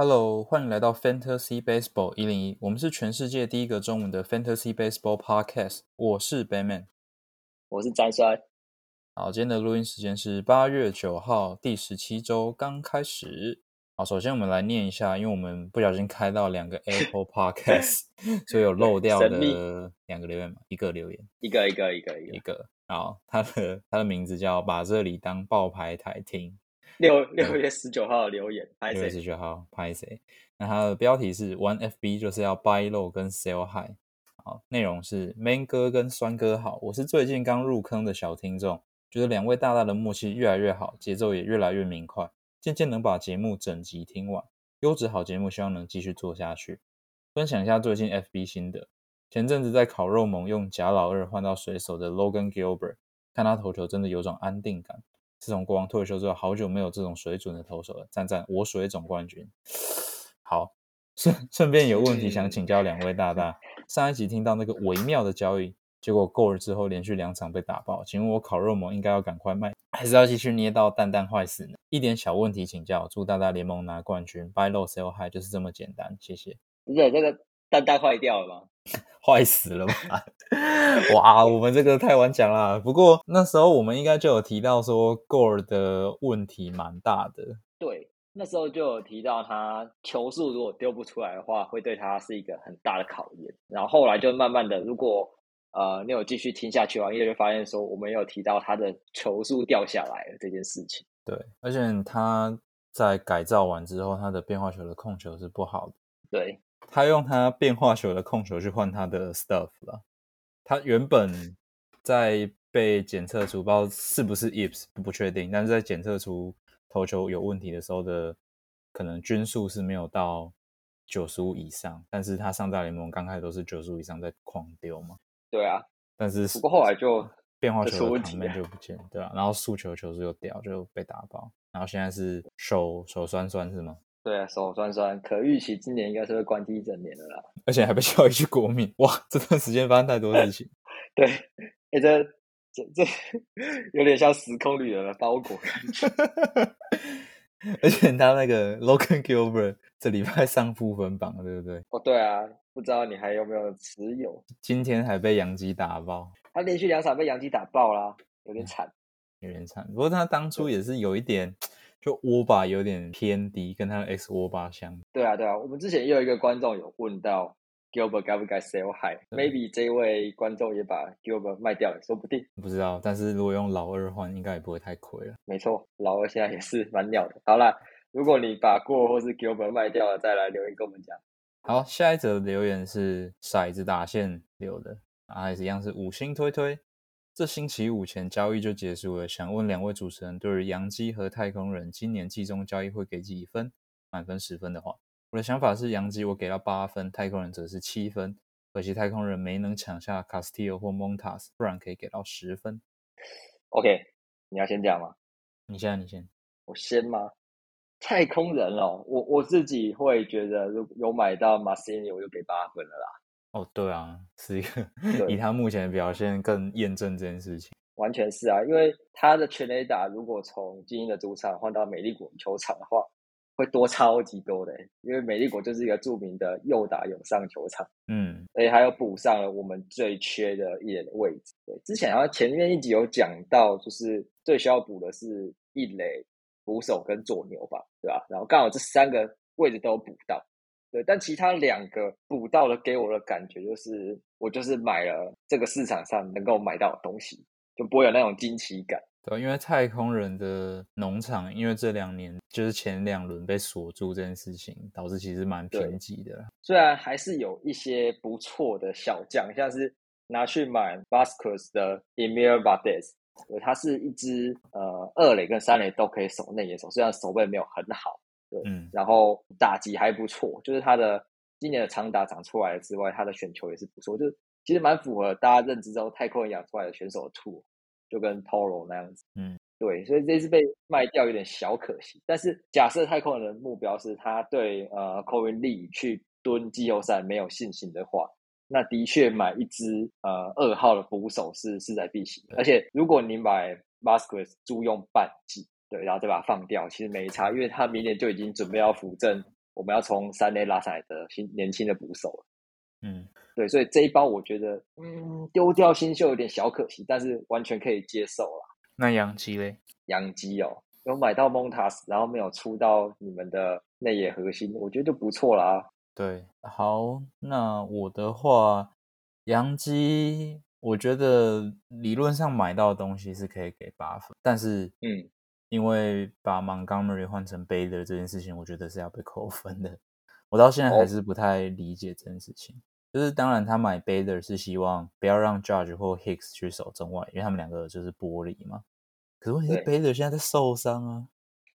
Hello，欢迎来到 Fantasy Baseball 一零一，我们是全世界第一个中文的 Fantasy Baseball Podcast。我是 Batman，我是詹帅。好，今天的录音时间是八月九号，第十七周刚开始。好，首先我们来念一下，因为我们不小心开到两个 Apple Podcast，所以有漏掉的两个留言嘛，一个留言，一个一个一个一个，一个。好，他的他的名字叫把这里当爆牌台听。六六月十九号的留言，拍六月？十九号拍谁？那它的标题是 One FB，就是要 buy low 跟 sell high。好，内容是 Man 哥跟酸哥好，我是最近刚入坑的小听众，觉得两位大大的默契越来越好，节奏也越来越明快，渐渐能把节目整集听完。优质好节目，希望能继续做下去。分享一下最近 FB 心得。前阵子在烤肉盟用假老二换到水手的 Logan Gilbert，看他投球真的有种安定感。自从国王退休之后，好久没有这种水准的投手了。赞赞，我水总冠军。好，顺 顺便有问题想请教两位大大。上一集听到那个微妙的交易，结果够了之后连续两场被打爆，请问我烤肉盟应该要赶快卖，还是要继续捏到蛋蛋坏死呢？一点小问题请教，祝大大联盟拿冠军，buy low sell high 就是这么简单，谢谢。不是这个蛋蛋坏掉了吗？坏死了吧？哇，我们这个太晚讲了。不过那时候我们应该就有提到说 Gore 的问题蛮大的。对，那时候就有提到他球速如果丢不出来的话，会对他是一个很大的考验。然后后来就慢慢的，如果呃你有继续听下去的话，你就会发现说我们有提到他的球速掉下来了这件事情。对，而且他在改造完之后，他的变化球的控球是不好的。对，他用他变化球的控球去换他的 stuff 了。他原本在被检测出，不知道是不是 ips 不确定，但是在检测出投球有问题的时候的可能均数是没有到九十五以上，但是他上大联盟刚开始都是九十五以上在狂丢嘛，对啊，但是不过后来就变化球的场面问题了就不见，对啊、然后速球球速又掉，就被打爆，然后现在是手手酸酸是吗？对啊，手酸酸，可预期今年应该是会关机一整年的啦。而且还被叫一去国民，哇！这段时间发生太多事情。对，哎、这这这 有点像时空旅人的包裹感觉。而且他那个 Logan Gilbert 这礼拜上负分榜，对不对？哦，对啊，不知道你还有没有持有？今天还被杨基打爆，他连续两场被杨基打爆啦，有点惨。有点惨。不过他当初也是有一点，就窝把有点偏低，跟他的 X 窝把相。对啊，对啊，我们之前也有一个观众有问到 Gilbert 该不该 sell high，maybe 这位观众也把 Gilbert 卖掉了，说不定。不知道，但是如果用老二换，应该也不会太亏了。没错，老二现在也是蛮鸟的。好啦，如果你把过或是 Gilbert 卖掉了，再来留言跟我们讲。好，下一则留言是骰子打线留的，啊，还是一样是五星推推。这星期五前交易就结束了，想问两位主持人，对于洋基和太空人今年季中交易会给几分？满分十分的话，我的想法是洋基我给到八分，太空人则是七分。可惜太空人没能抢下 Castillo 或 Montas，不然可以给到十分。OK，你要先讲吗？你先你先，我先吗？太空人哦，我我自己会觉得，如果有买到 i n i 我就给八分了啦。哦，对啊，是一个以他目前的表现更验证这件事情。完全是啊，因为他的全垒打如果从精英的主场换到美丽国球场的话，会多超级多的欸。因为美丽国就是一个著名的右打有上球场，嗯，而且还有补上了我们最缺的一垒的位置。对，之前好像前面一集有讲到，就是最需要补的是一垒、捕手跟左牛吧，对吧？然后刚好这三个位置都有补到。对，但其他两个补到了给我的感觉就是，我就是买了这个市场上能够买到的东西，就不会有那种惊奇感。对，因为太空人的农场，因为这两年就是前两轮被锁住这件事情，导致其实蛮贫瘠的。虽然还是有一些不错的小将，像是拿去买 Vasquez 的 Emil Valdez，对，他是一支呃二垒跟三垒都可以守内野手，虽然守备没有很好，嗯，然后打击还不错，就是他的今年的长打长出来了之外，他的选球也是不错，就其实蛮符合大家认知中太空人养出来的选手的图，就跟 Toro 那样子。嗯，对，所以这次被卖掉有点小可惜。但是假设太空人的目标是他对呃 Corin Lee 去蹲季后赛没有信心的话，那的确买一支呃二号的捕手是势在必行。而且如果你买 Vasquez 租用半季，对，然后再把它放掉，其实没差，因为他明年就已经准备要扶正我们要从三垒拉上来的新年轻的捕手了。嗯，对，所以这一包我觉得，嗯，丢掉新秀有点小可惜，但是完全可以接受啦。那杨基嘞？杨基哦，有买到蒙塔斯，然后没有出到你们的内野核心，我觉得就不错啦。对，好，那我的话，杨基，我觉得理论上买到的东西是可以给八分，但是，嗯，因为把 Montgomery 换成 Bader 这件事情，我觉得是要被扣分的。我到现在还是不太理解这件事情。就是当然，他买 Bader 是希望不要让 Judge 或 Hicks 去守中外，因为他们两个就是玻璃嘛。可是问题是 Bader 现在在受伤啊，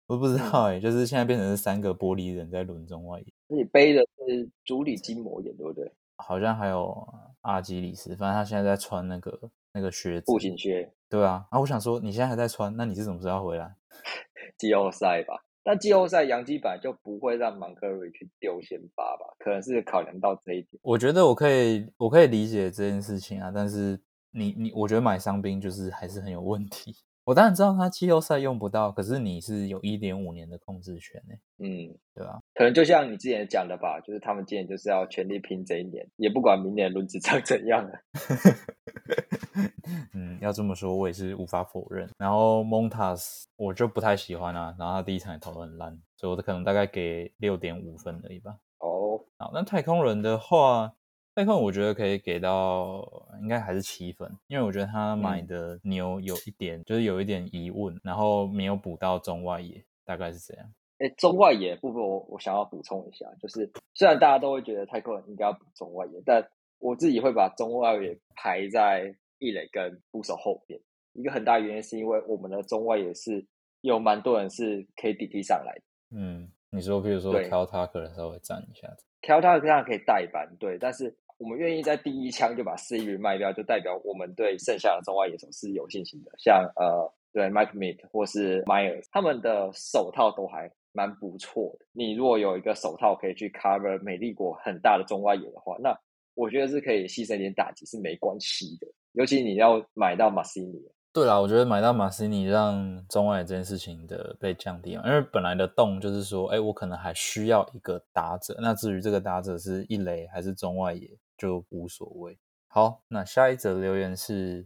我不知道哎，就是现在变成是三个玻璃人在轮中外野。你背的是主理筋膜炎，对不对？好像还有阿基里斯，反正他现在在穿那个那个靴子，步行靴。对啊，啊，我想说你现在还在穿，那你是什么时候要回来？季后赛吧。那季后赛杨基版就不会让芒克瑞去丢先发吧？可能是考量到这一点。我觉得我可以，我可以理解这件事情啊。但是你你，我觉得买伤兵就是还是很有问题。我当然知道他季后赛用不到，可是你是有一点五年的控制权呢。嗯，对吧？可能就像你之前讲的吧，就是他们今年就是要全力拼这一年，也不管明年轮子长怎样了。嗯，要这么说，我也是无法否认。然后 Montas 我就不太喜欢啊，然后他第一场也投的很烂，所以我的可能大概给六点五分而已吧。哦，好，那太空人的话，太空我觉得可以给到应该还是七分，因为我觉得他买的牛有一点就是有一点疑问，然后没有补到中外野，大概是这样。哎，中外野部分我我想要补充一下，就是虽然大家都会觉得太空人应该要补中外野，但我自己会把中外野排在一垒跟捕手后边。一个很大原因是因为我们的中外野是有蛮多人是可以顶替上来的。嗯，你说，比如说 Cal Tucker 稍微站一下子，Cal Tucker 这样可以代班，对。但是我们愿意在第一枪就把 C 鱼卖掉，就代表我们对剩下的中外野手是有信心的。像呃，对 Mike Mead 或是 Myers，他们的手套都还。蛮不错的。你如果有一个手套可以去 cover 美丽国很大的中外野的话，那我觉得是可以牺牲一点打击是没关系的。尤其你要买到马西尼。对啦，我觉得买到马西尼让中外野这件事情的被降低啊，因为本来的洞就是说，哎，我可能还需要一个打者。那至于这个打者是一垒还是中外野就无所谓。好，那下一则留言是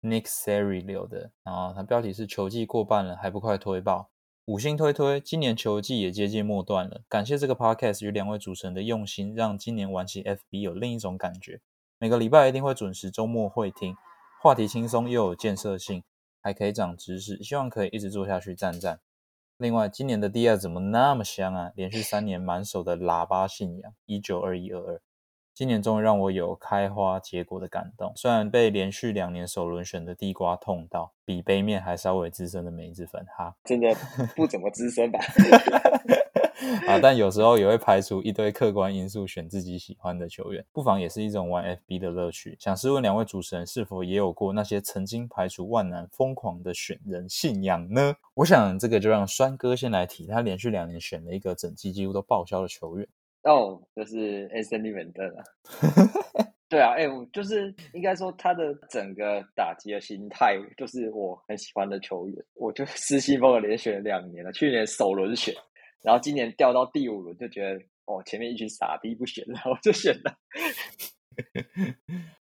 Nick Seri 留的，然后他标题是球季过半了还不快推爆。五星推推，今年球季也接近末段了。感谢这个 podcast 与两位主持人的用心，让今年玩起 FB 有另一种感觉。每个礼拜一定会准时周末会听，话题轻松又有建设性，还可以长知识。希望可以一直做下去，赞赞。另外，今年的第二怎么那么香啊？连续三年满手的喇叭信仰，一九二一二二。今年终于让我有开花结果的感动，虽然被连续两年首轮选的地瓜痛到，比杯面还稍微资深的梅子粉哈，真的不怎么资深吧？啊，但有时候也会排除一堆客观因素选自己喜欢的球员，不妨也是一种玩 FB 的乐趣。想试问两位主持人，是否也有过那些曾经排除万难疯狂的选人信仰呢？我想这个就让栓哥先来提，他连续两年选了一个整季几乎都报销的球员。哦，就是 Anthony v a n d e 对啊，哎，我就是应该说他的整个打击的心态，就是我很喜欢的球员。我就失心疯了，连选两年了，去年首轮选，然后今年掉到第五轮，就觉得哦，前面一群傻逼不选了，我就选了。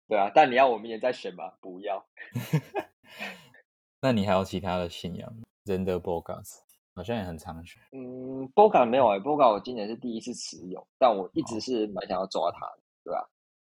对啊，但你要我明年再选吗？不要。那你还有其他的信仰 z e n d e r Bogas。好像也很常选。嗯，波卡没有哎，波卡我今年是第一次持有，但我一直是蛮想要抓他的，对吧？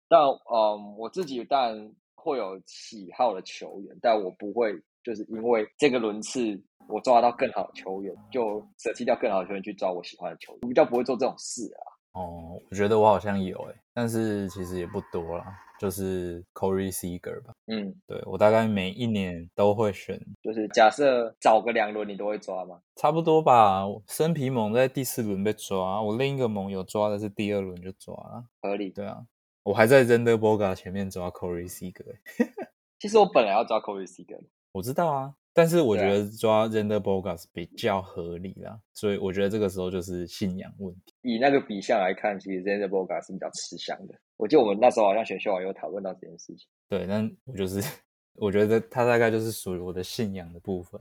但嗯，我自己当然会有喜好的球员，但我不会就是因为这个轮次我抓到更好的球员，就舍弃掉更好的球员去抓我喜欢的球员，我比较不会做这种事啊。哦，我觉得我好像有哎，但是其实也不多啦，就是 Corey Seager 吧。嗯，对我大概每一年都会选，就是假设找个两轮你都会抓吗？差不多吧。生皮猛在第四轮被抓，我另一个蒙有抓的是第二轮就抓了，合理。对啊，我还在 Zender Boga 前面抓 Corey Seager。其实我本来要抓 Corey Seager，我知道啊。但是我觉得抓 Zender Bogas 比较合理啦，所以我觉得这个时候就是信仰问题。以那个比项来看，其实 Zender Bogas 是比较吃香的。我记得我们那时候好像选秀网有讨论到这件事情。对，但我就是 我觉得他大概就是属于我的信仰的部分。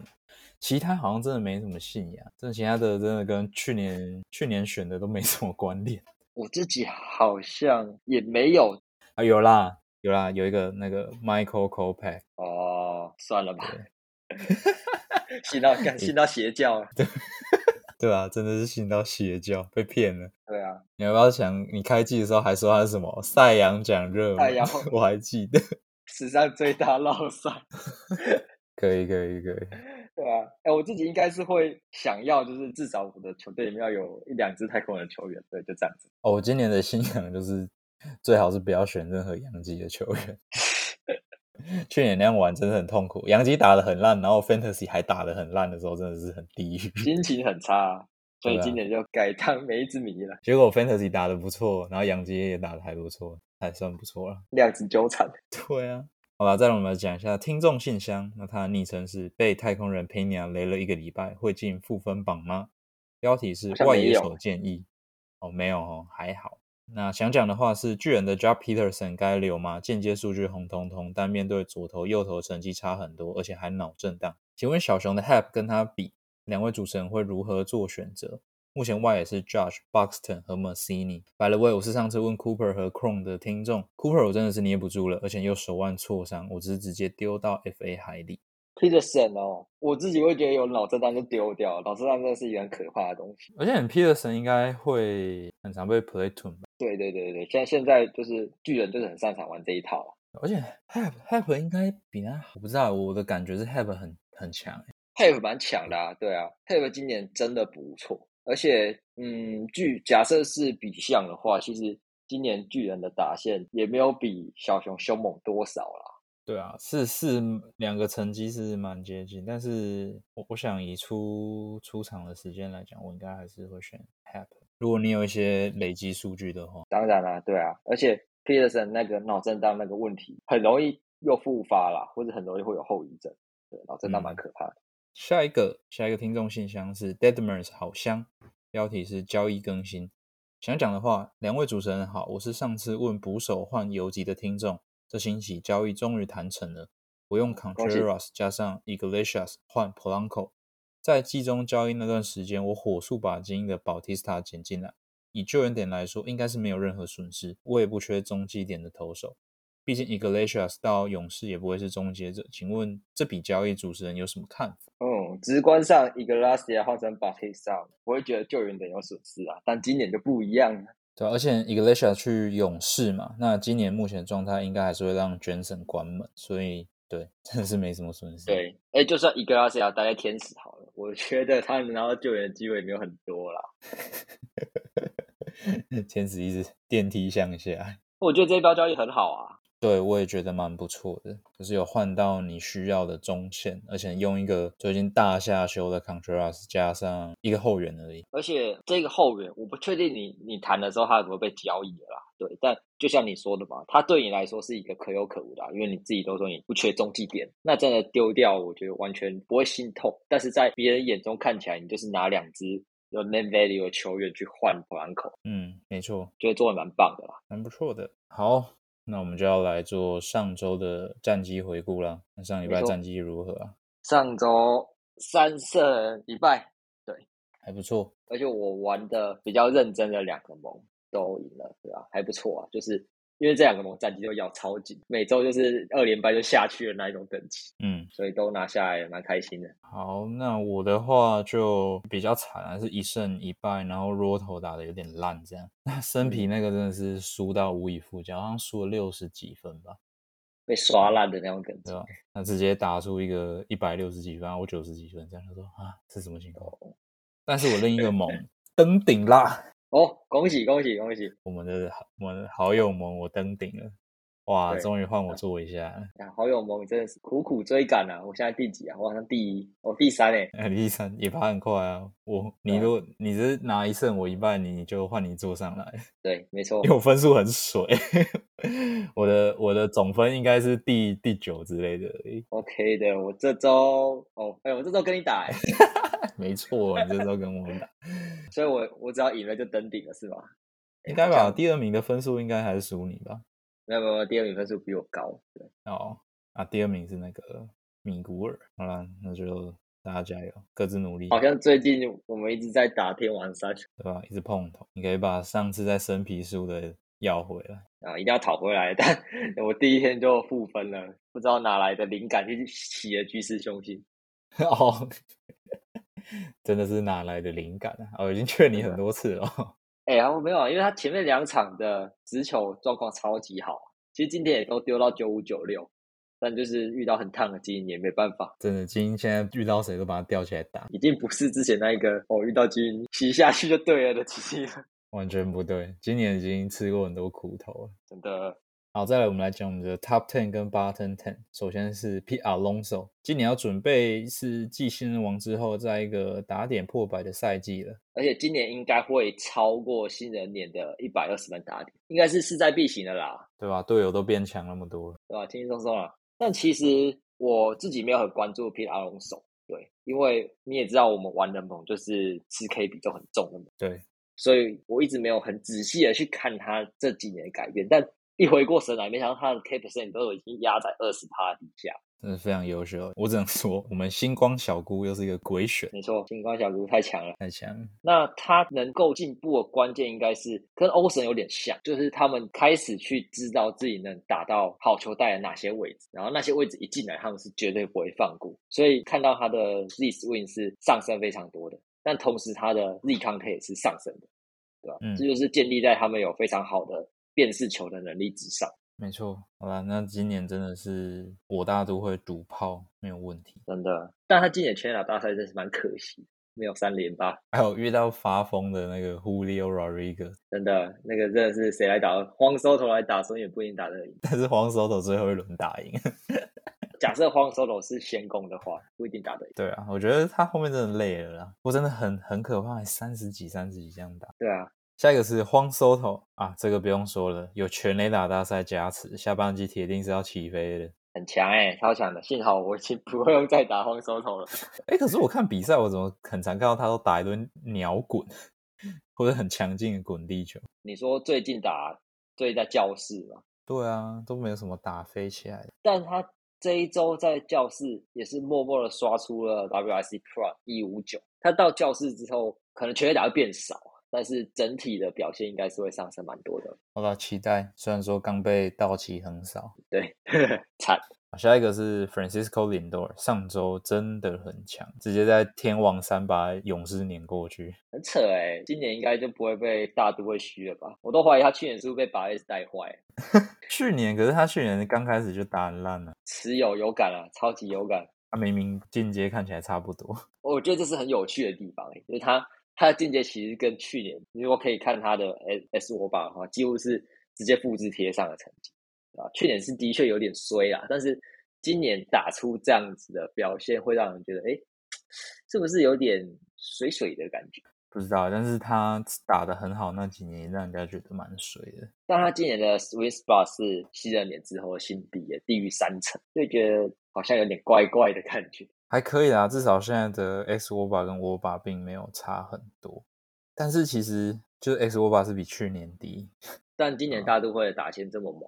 其他好像真的没什么信仰，这其他的真的跟去年去年选的都没什么关联。我自己好像也没有啊，有啦有啦，有一个那个 Michael c o p a c 哦，算了吧，信到 信到邪教了，对 对啊，真的是信到邪教，被骗了。对啊，你要不要想？你开季的时候还说他是什么赛扬奖热门？我还记得史上最大绕赛。可以可以可以。对啊，哎，我自己应该是会想要，就是至少我的球队里面要有一两支太空人球员，对，就这样子。哦，我今年的信仰就是最好是不要选任何洋基的球员。去年那样玩真的很痛苦，杨基打的很烂，然后 Fantasy 还打的很烂的时候，真的是很低狱，心情很差。所以今年就改当梅子迷了。结果 Fantasy 打的不错，然后杨基也打的还不错，还算不错了。量子纠缠。对啊。好了，再让我们来讲一下听众信箱。那他的昵称是被太空人 Pena 雷了一个礼拜，会进负分榜吗？标题是外野手建议。哦，没有哦，还好。那想讲的话是巨人的 Job Peterson 该留吗？间接数据红彤彤，但面对左投右投成绩差很多，而且还脑震荡。请问小熊的 Hap 跟他比，两位主持人会如何做选择？目前 Y 也是 Judge Buxton 和 Massini。By the way，我是上次问 Cooper 和 Cron 的听众，Cooper 我真的是捏不住了，而且又手腕挫伤，我只是直接丢到 FA 海里。Peterson 哦，我自己会觉得有脑震荡就丢掉，脑震荡真的是一个很可怕的东西。而且 Peterson 应该会很常被 Play t o n 吧？对对对对，现在现在就是巨人就是很擅长玩这一套而且 Have Have 应该比他，我不知道，我的感觉是 Have 很很强，Have 蛮强的啊，对啊，Have 今年真的不错。而且，嗯，据假设是比项的话，其实今年巨人的打线也没有比小熊凶猛多少啦。对啊，是是两个成绩是蛮接近，但是我我想以出出场的时间来讲，我应该还是会选 Happ。如果你有一些累积数据的话，当然啦，对啊，而且 Peterson 那个脑震荡那个问题很容易又复发啦，或者很容易会有后遗症。对，脑震荡蛮可怕的。下一个下一个听众信箱是 Deadmers 好香，标题是交易更新。想讲的话，两位主持人好，我是上次问捕手换游击的听众，这星期交易终于谈成了，我用 Contreras 加上 Iglesias 换 Polanco，在季中交易那段时间，我火速把精英的 Bautista 捡进来，以救援点来说，应该是没有任何损失，我也不缺中继点的投手。毕竟，Iglesias 到勇士也不会是终结者。请问这笔交易主持人有什么看法？嗯，直观上，Iglesias 换成 Bautista，我会觉得救援点有损失啊。但今年就不一样了。对，而且 Iglesias 去勇士嘛，那今年目前状态应该还是会让 Jensen 关门，所以对，真的是没什么损失。对，哎，就算 Iglesias 待在天使好了，我觉得他能拿到救援的机会没有很多啦。天使一直电梯向下。我觉得这一包交易很好啊。对，我也觉得蛮不错的，就是有换到你需要的中线，而且用一个最近大下修的 Contreras 加上一个后援而已。而且这个后援，我不确定你你谈的时候他有没有被交易的啦。对，但就像你说的嘛，他对你来说是一个可有可无的，因为你自己都说你不缺中继点，那真的丢掉，我觉得完全不会心痛。但是在别人眼中看起来，你就是拿两只有 name value 的球员去换盘口。嗯，没错，觉得做的蛮棒的啦，蛮不错的。好。那我们就要来做上周的战绩回顾了。那上礼拜战绩如何啊？上周三胜一败，对，还不错。而且我玩的比较认真的两个盟都赢了，对吧？还不错啊，就是。因为这两个盟战绩都咬超紧，每周就是二连败就下去的那一种等级，嗯，所以都拿下来蛮开心的。好，那我的话就比较惨啊，是一胜一败，然后 Roto 打的有点烂，这样。那生皮那个真的是输到无以复加，好像输了六十几分吧，被刷烂的那种感觉。对吧？那直接打出一个一百六十几分，我九十几分，这样他说啊，是什么情况？但是我另一个猛登顶啦。哦，恭喜恭喜恭喜！我们的我们的好友盟我登顶了，哇，终于换我做一下。好友盟真的是苦苦追赶啊！我现在第几啊？我好像第一，我第三哎。哎，第三也爬很快啊！我你如果你是拿一胜我一半，你就换你坐上来。对，没错。因为我分数很水，我的我的总分应该是第第九之类的。OK 的，我这周哦，哎，我这周跟你打。没错，你这时候跟我打，所以我我只要赢了就登顶了，是吧？应该吧，第二名的分数应该还是输你吧？没有没有，第二名分数比我高。对哦，啊，第二名是那个米古尔。好了，那就大家加油，各自努力，好像最近我们一直在打天王山对吧？一直碰头，你可以把上次在生皮输的要回来。啊，一定要讨回来。但我第一天就负分了，不知道哪来的灵感去起了居士雄心。哦，真的是哪来的灵感啊？我已经劝你很多次了。哎呀，我没有啊，因为他前面两场的直球状况超级好，其实今天也都丢到九五九六，但就是遇到很烫的基因也没办法。真的，基因现在遇到谁都把他吊起来打，已经不是之前那一个哦，遇到基因洗下去就对了的基因了。完全不对。今年已经吃过很多苦头了。真的。好，再来我们来讲我们的 Top Ten 跟 Bottom Ten。首先是 P. Alonso，今年要准备是继新人王之后，在一个打点破百的赛季了。而且今年应该会超过新人年的一百二十分打点，应该是势在必行的啦，对吧？队友都变强那么多了，对吧？轻轻松松了。但其实我自己没有很关注 P. Alonso，对，因为你也知道我们玩的盟就是吃 K 比重很重的嘛，对。所以我一直没有很仔细的去看他这几年的改变，但一回过神来，没想到他的 K percent 都已经压在二十趴底下，真的非常优秀。我只能说，我们星光小姑又是一个鬼选，没错，星光小姑太强了，太强。那他能够进步的关键，应该是跟欧神有点像，就是他们开始去知道自己能打到好球带的哪些位置，然后那些位置一进来，他们是绝对不会放过。所以看到他的 Z swing 是上升非常多的，但同时他的 Z count 也是上升的。对吧？嗯，这就是建立在他们有非常好的辨识球的能力之上。没错，好了，那今年真的是我大都会赌炮没有问题，真的。但他今年全打大赛真是蛮可惜，没有三连霸。还有遇到发疯的那个 Julio Rodriguez，真的，那个真的是谁来打？荒收头来打，所以也不一定打得赢。但是荒收头最后一轮打赢。假设荒收头是先攻的话，不一定打得赢。对啊，我觉得他后面真的累了啦，我真的很很可怕，三十几、三十几这样打。对啊。下一个是荒收头啊，这个不用说了，有全垒打大赛加持，下半季铁定是要起飞的，很强哎，超强的。幸好我已经不会用再打荒收头了。哎，可是我看比赛，我怎么很常看到他都打一顿鸟滚，或者很强劲的滚地球。你说最近打最在教室吗？对啊，都没有什么打飞起来的。但他这一周在教室也是默默的刷出了 WRC Pro 一五九。他到教室之后，可能全垒打会变少。但是整体的表现应该是会上升蛮多的。好吧，期待。虽然说刚被道奇横扫，对，惨。下一个是 Francisco Lindor，上周真的很强，直接在天王山把勇士碾过去，很扯哎。今年应该就不会被大都会虚了吧？我都怀疑他去年是不是被八 S 带坏。去年可是他去年刚开始就打很烂了，持有有感啊，超级有感。他明明进阶看起来差不多，我觉得这是很有趣的地方哎，就是他。他的境界其实跟去年，如果可以看他的 S S 我把的话，几乎是直接复制贴上的成绩啊。去年是的确有点衰啊，但是今年打出这样子的表现，会让人觉得，哎，是不是有点水水的感觉？不知道，但是他打的很好，那几年让人家觉得蛮水的。但他今年的 Sweet Spot 是七二年之后的新低，低于三成，就觉得好像有点怪怪的感觉。还可以啦，至少现在的 X 握把跟握把并没有差很多。但是其实就是 X 握把是比去年低。但今年大都会的打线这么猛，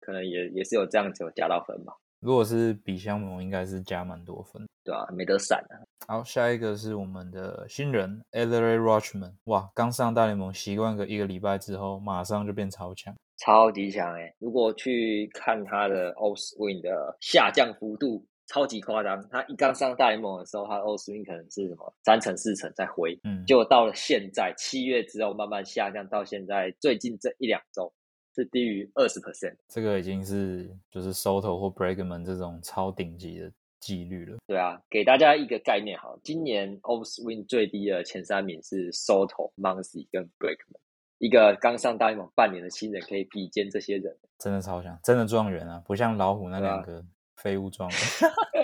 可能也也是有这样子有加到分吧。如果是比相猛，应该是加蛮多分，对啊，没得闪啊。好，下一个是我们的新人 e l e r y Rochman，哇，刚上大联盟习惯个一个礼拜之后，马上就变超强，超级强哎！如果去看他的 O swing 的下降幅度。超级夸张！他一刚上大联盟的时候，他的 O swing 可能是什么三成四成在挥，嗯，结果到了现在七月之后慢慢下降，到现在最近这一两周是低于二十 percent。这个已经是就是 Soto 或 Bregman 这种超顶级的纪律了。对啊，给大家一个概念哈，今年 O swing 最低的前三名是 Soto、Muncy 跟 Bregman，一个刚上大联盟半年的新人可以比肩这些人，真的超强，真的状元啊，不像老虎那两个。废物状，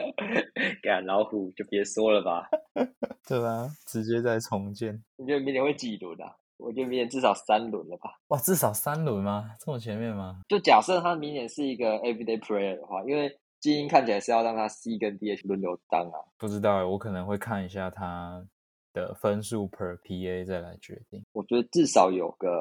干老虎就别说了吧，对吧？直接再重建。你觉得明年会几轮啊？我觉得明年至少三轮了吧。哇，至少三轮吗？这么前面吗？就假设他明年是一个 everyday player 的话，因为基因看起来是要让他 C 跟 DH 轮流当啊。不知道，我可能会看一下他的分数 per PA 再来决定。我觉得至少有个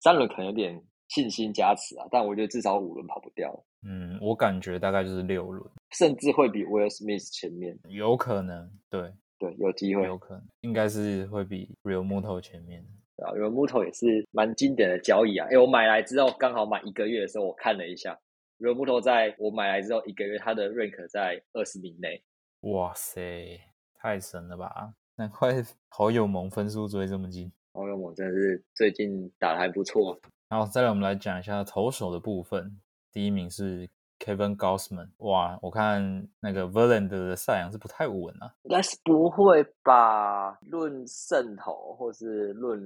三轮可能有点信心加持啊，但我觉得至少五轮跑不掉，嗯，我感觉大概就是六轮，甚至会比 Will Smith 前面，有可能，对，对，有机会有。可能，应该是会比 Real Muto 前面。啊，因为木头也是蛮经典的交易啊。哎，我买来之后刚好满一个月的时候，我看了一下，因为木头在我买来之后一个月，它的 rank 在二十名内。哇塞，太神了吧！难怪好友盟分数追这么近。好友盟真的是最近打的还不错。好，再来我们来讲一下投手的部分。第一名是 Kevin Gausman。哇，我看那个 Verlander 的赛扬是不太稳啊。应该是不会吧？论胜投或是论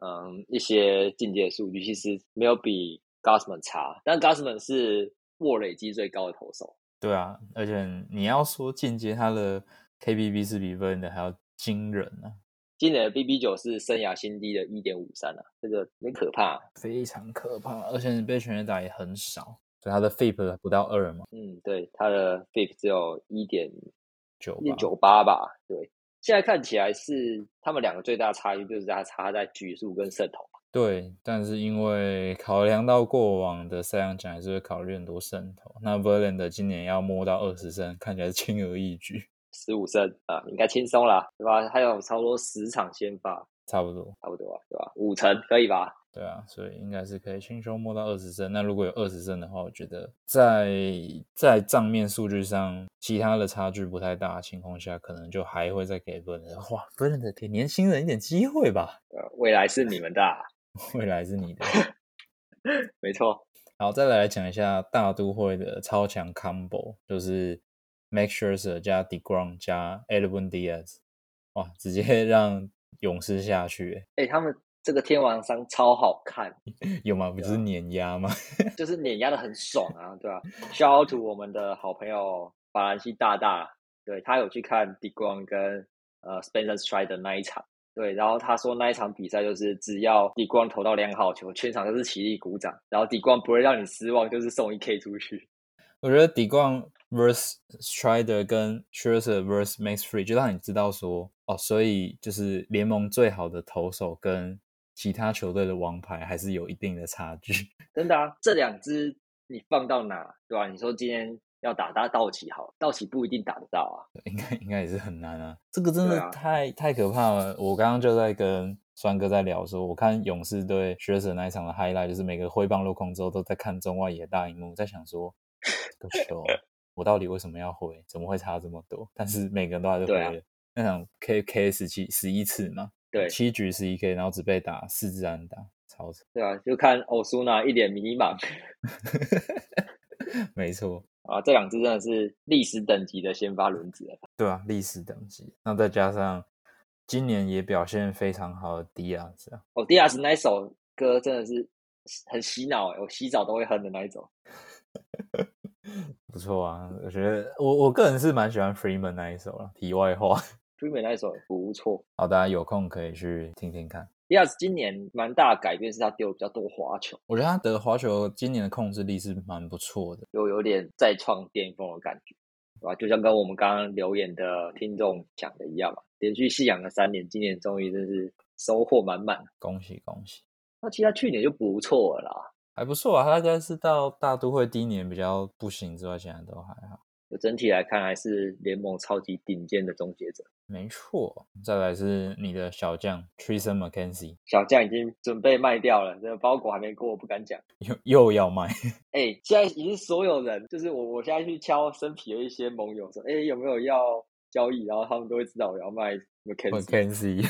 嗯一些进阶数据，其实没有比 Gausman 差。但 Gausman 是握累积最高的投手。对啊，而且你要说进阶，他的 KBB 是比 Verlander 还要惊人啊。今年的 BB 九是生涯新低的一点五三啊，这个很可怕，非常可怕，而且被全垒打也很少，所以他的 FIP 不到二嘛。嗯，对，他的 FIP 只有一点九一九八吧。对，现在看起来是他们两个最大差异就是他差在局数跟胜投。对，但是因为考量到过往的赛扬奖，还是会考虑很多胜投。那 Verlander 今年要摸到二十胜，看起来是轻而易举。十五胜啊，应该轻松啦，对吧？还有差不多十场先发，差不多，差不多啊，对吧？五成可以吧？对啊，所以应该是可以轻松摸到二十胜。那如果有二十胜的话，我觉得在在账面数据上，其他的差距不太大的情况下，可能就还会再给 Verlander。哇，Verlander 给年轻人一点机会吧。呃，未来是你们的，未来是你的，没错。好，再来讲一下大都会的超强 combo，就是。Make Sure 加 Degrom 加 Edwin Diaz，哇，直接让勇士下去。哎，他们这个天王山超好看，有吗？不是碾压吗？就是碾压的很爽啊，对吧？Shout out to 我们的好朋友法兰西大大，对他有去看 Degrom 跟呃 Spencer Strider 那一场，对，然后他说那一场比赛就是只要 Degrom 投到两好球，全场都是起立鼓掌，然后 Degrom 不会让你失望，就是送一 K 出去。我觉得 Degrom vs Strider 跟 Scherzer vs Max Free 就让你知道说哦，所以就是联盟最好的投手跟其他球队的王牌还是有一定的差距。真的啊，这两支你放到哪，对吧？你说今天要打打道奇好，道奇不一定打得到啊，应该应该也是很难啊。这个真的太太可怕了。我刚刚就在跟酸哥在聊说，我看勇士对 Scherzer 那一场的 highlight，就是每个挥棒落空之后都在看中外野大荧幕，在想说 个球。我到底为什么要回？怎么会差这么多？但是每个人都还是回了。那场 K K 十七十一次嘛，对，七局十一 K，然后只被打四支安打，超扯。对啊，就看欧苏娜一脸迷茫。没错啊，这两支真的是历史等级的先发轮子了。对啊，历史等级。那再加上今年也表现非常好的迪亚斯啊。哦，迪亚斯那一首歌真的是很洗脑哎，我洗澡都会哼的那一种。不错啊，我觉得我我个人是蛮喜欢 Freeman 那一首了。题外话，Freeman 那一首不错，好，大家有空可以去听听看。迪亚斯今年蛮大的改变是他丢比较多滑球，我觉得他的滑球今年的控制力是蛮不错的，有有点再创巅峰的感觉，对吧？就像跟我们刚刚留言的听众讲的一样嘛，连续信仰了三年，今年终于真是收获满满，恭喜恭喜！那其他去年就不错了啦。还不错啊，他应该是到大都会第一年比较不行之外，现在都还好。就整体来看，还是联盟超级顶尖的终结者。没错，再来是你的小将 Tristan McKenzie，小将已经准备卖掉了，这个包裹还没过，我不敢讲。又又要卖？哎，现在已经所有人，就是我，我现在去敲身皮的一些盟友说，哎，有没有要交易？然后他们都会知道我要卖 McKenzie。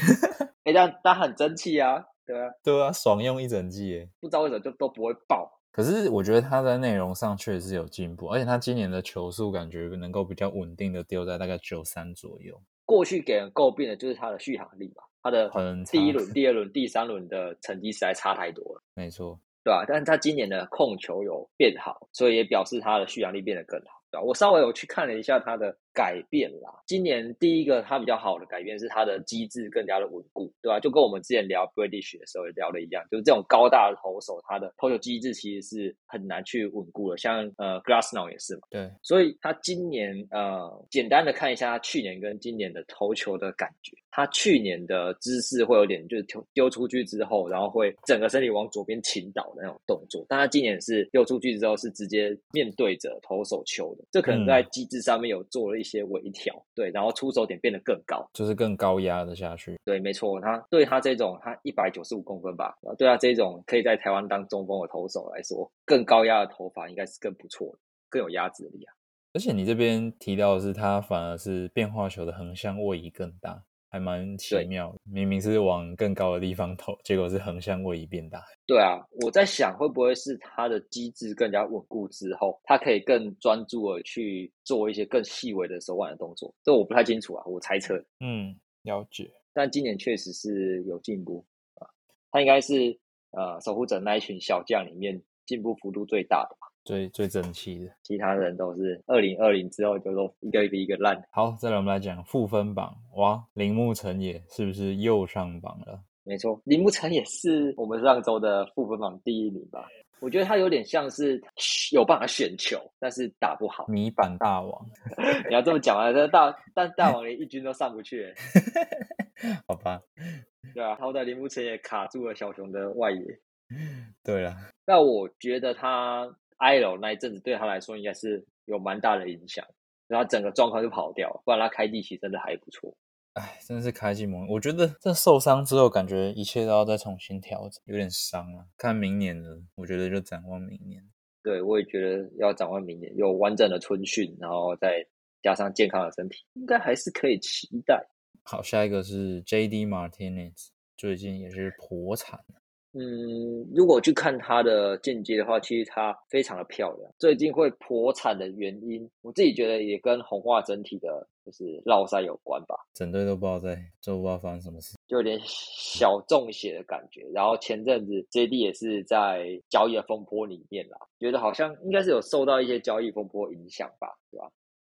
哎，但但很争气啊。对啊，对啊，爽用一整季诶，不知道为什么就都不会爆。可是我觉得他在内容上确实有进步，而且他今年的球速感觉能够比较稳定的丢在大概九三左右。过去给人诟病的就是他的续航力嘛，他的第一轮、第二轮、第三轮的成绩实在差太多了。没错，对吧？但是他今年的控球有变好，所以也表示他的续航力变得更好。对吧？我稍微有去看了一下他的改变啦。今年第一个它比较好的改变是它的机制更加的稳固，对吧？就跟我们之前聊 British 的时候也聊的一样，就是这种高大的投手，他的投球机制其实是很难去稳固的。像呃 Glassnow 也是嘛，对，所以他今年呃，简单的看一下他去年跟今年的投球的感觉。他去年的姿势会有点就是丢丢出去之后，然后会整个身体往左边倾倒的那种动作。但他今年是丢出去之后是直接面对着投手球的，这可能在机制上面有做了一些微调，对，然后出手点变得更高，就是更高压的下去。对，没错，他对他这种他一百九十五公分吧，对他这种可以在台湾当中锋的投手来说，更高压的投法应该是更不错的，更有压制力啊。而且你这边提到的是，他反而是变化球的横向位移更大。还蛮奇妙，明明是往更高的地方投，结果是横向位移变大。对啊，我在想会不会是它的机制更加稳固之后，它可以更专注的去做一些更细微的手腕的动作。这我不太清楚啊，我猜测。嗯，了解。但今年确实是有进步啊，他应该是呃守护者那一群小将里面进步幅度最大的吧。最最争气的，其他人都是二零二零之后就都一个一个一个烂。好，再来我们来讲负分榜，哇，铃木成也是不是又上榜了？没错，铃木成也是我们上周的负分榜第一名吧？我觉得他有点像是有办法选球，但是打不好。米板大王，你要这么讲啊？这大但大王连一军都上不去，好吧？对啊，好歹铃木成也卡住了小熊的外野。对了，那我觉得他。I L 那一阵子对他来说应该是有蛮大的影响，然后整个状况就跑掉，不然他开季期真的还不错。哎，真的是开季猛，我觉得这受伤之后，感觉一切都要再重新调整，有点伤啊。看明年的，我觉得就展望明年。对，我也觉得要展望明年，有完整的春训，然后再加上健康的身体，应该还是可以期待。好，下一个是 J D Martinez，最近也是破产。嗯，如果去看他的间接的话，其实他非常的漂亮。最近会破产的原因，我自己觉得也跟红袜整体的就是绕赛有关吧。整队都不知道在，都不知道发生什么事，就有点小中邪的感觉。然后前阵子 J D 也是在交易的风波里面啦，觉得好像应该是有受到一些交易风波影响吧，对吧？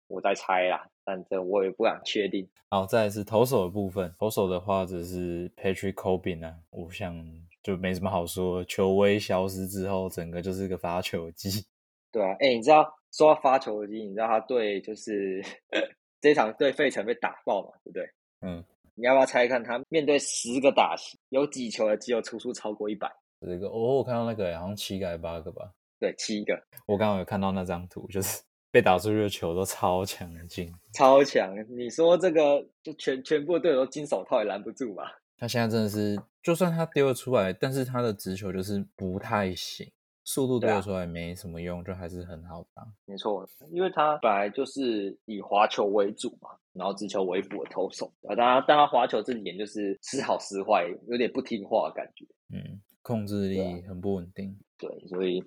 我在猜啦，但这我也不敢确定。好，再是投手的部分，投手的话只是 Patrick Corbin 啊，我想。就没什么好说，球威消失之后，整个就是个发球机。对啊，哎，你知道说到发球机，你知道他对就是 这场对费城被打爆嘛，对不对？嗯，你要不要猜一看他面对十个打席，有几球的机有出出超过一百？这个哦，我看到那个好像七个八个吧？对，七个。我刚刚有看到那张图，就是 被打出去的球都超强劲，超强。你说这个就全全部队友都金手套也拦不住吧？他现在真的是，就算他丢了出来，但是他的直球就是不太行，速度丢了出来没什么用，就还是很好打。没错，因为他本来就是以滑球为主嘛，然后直球为辅的投手啊，当然，但他滑球这几点就是时好时坏，有点不听话的感觉。嗯，控制力很不稳定。对，所以，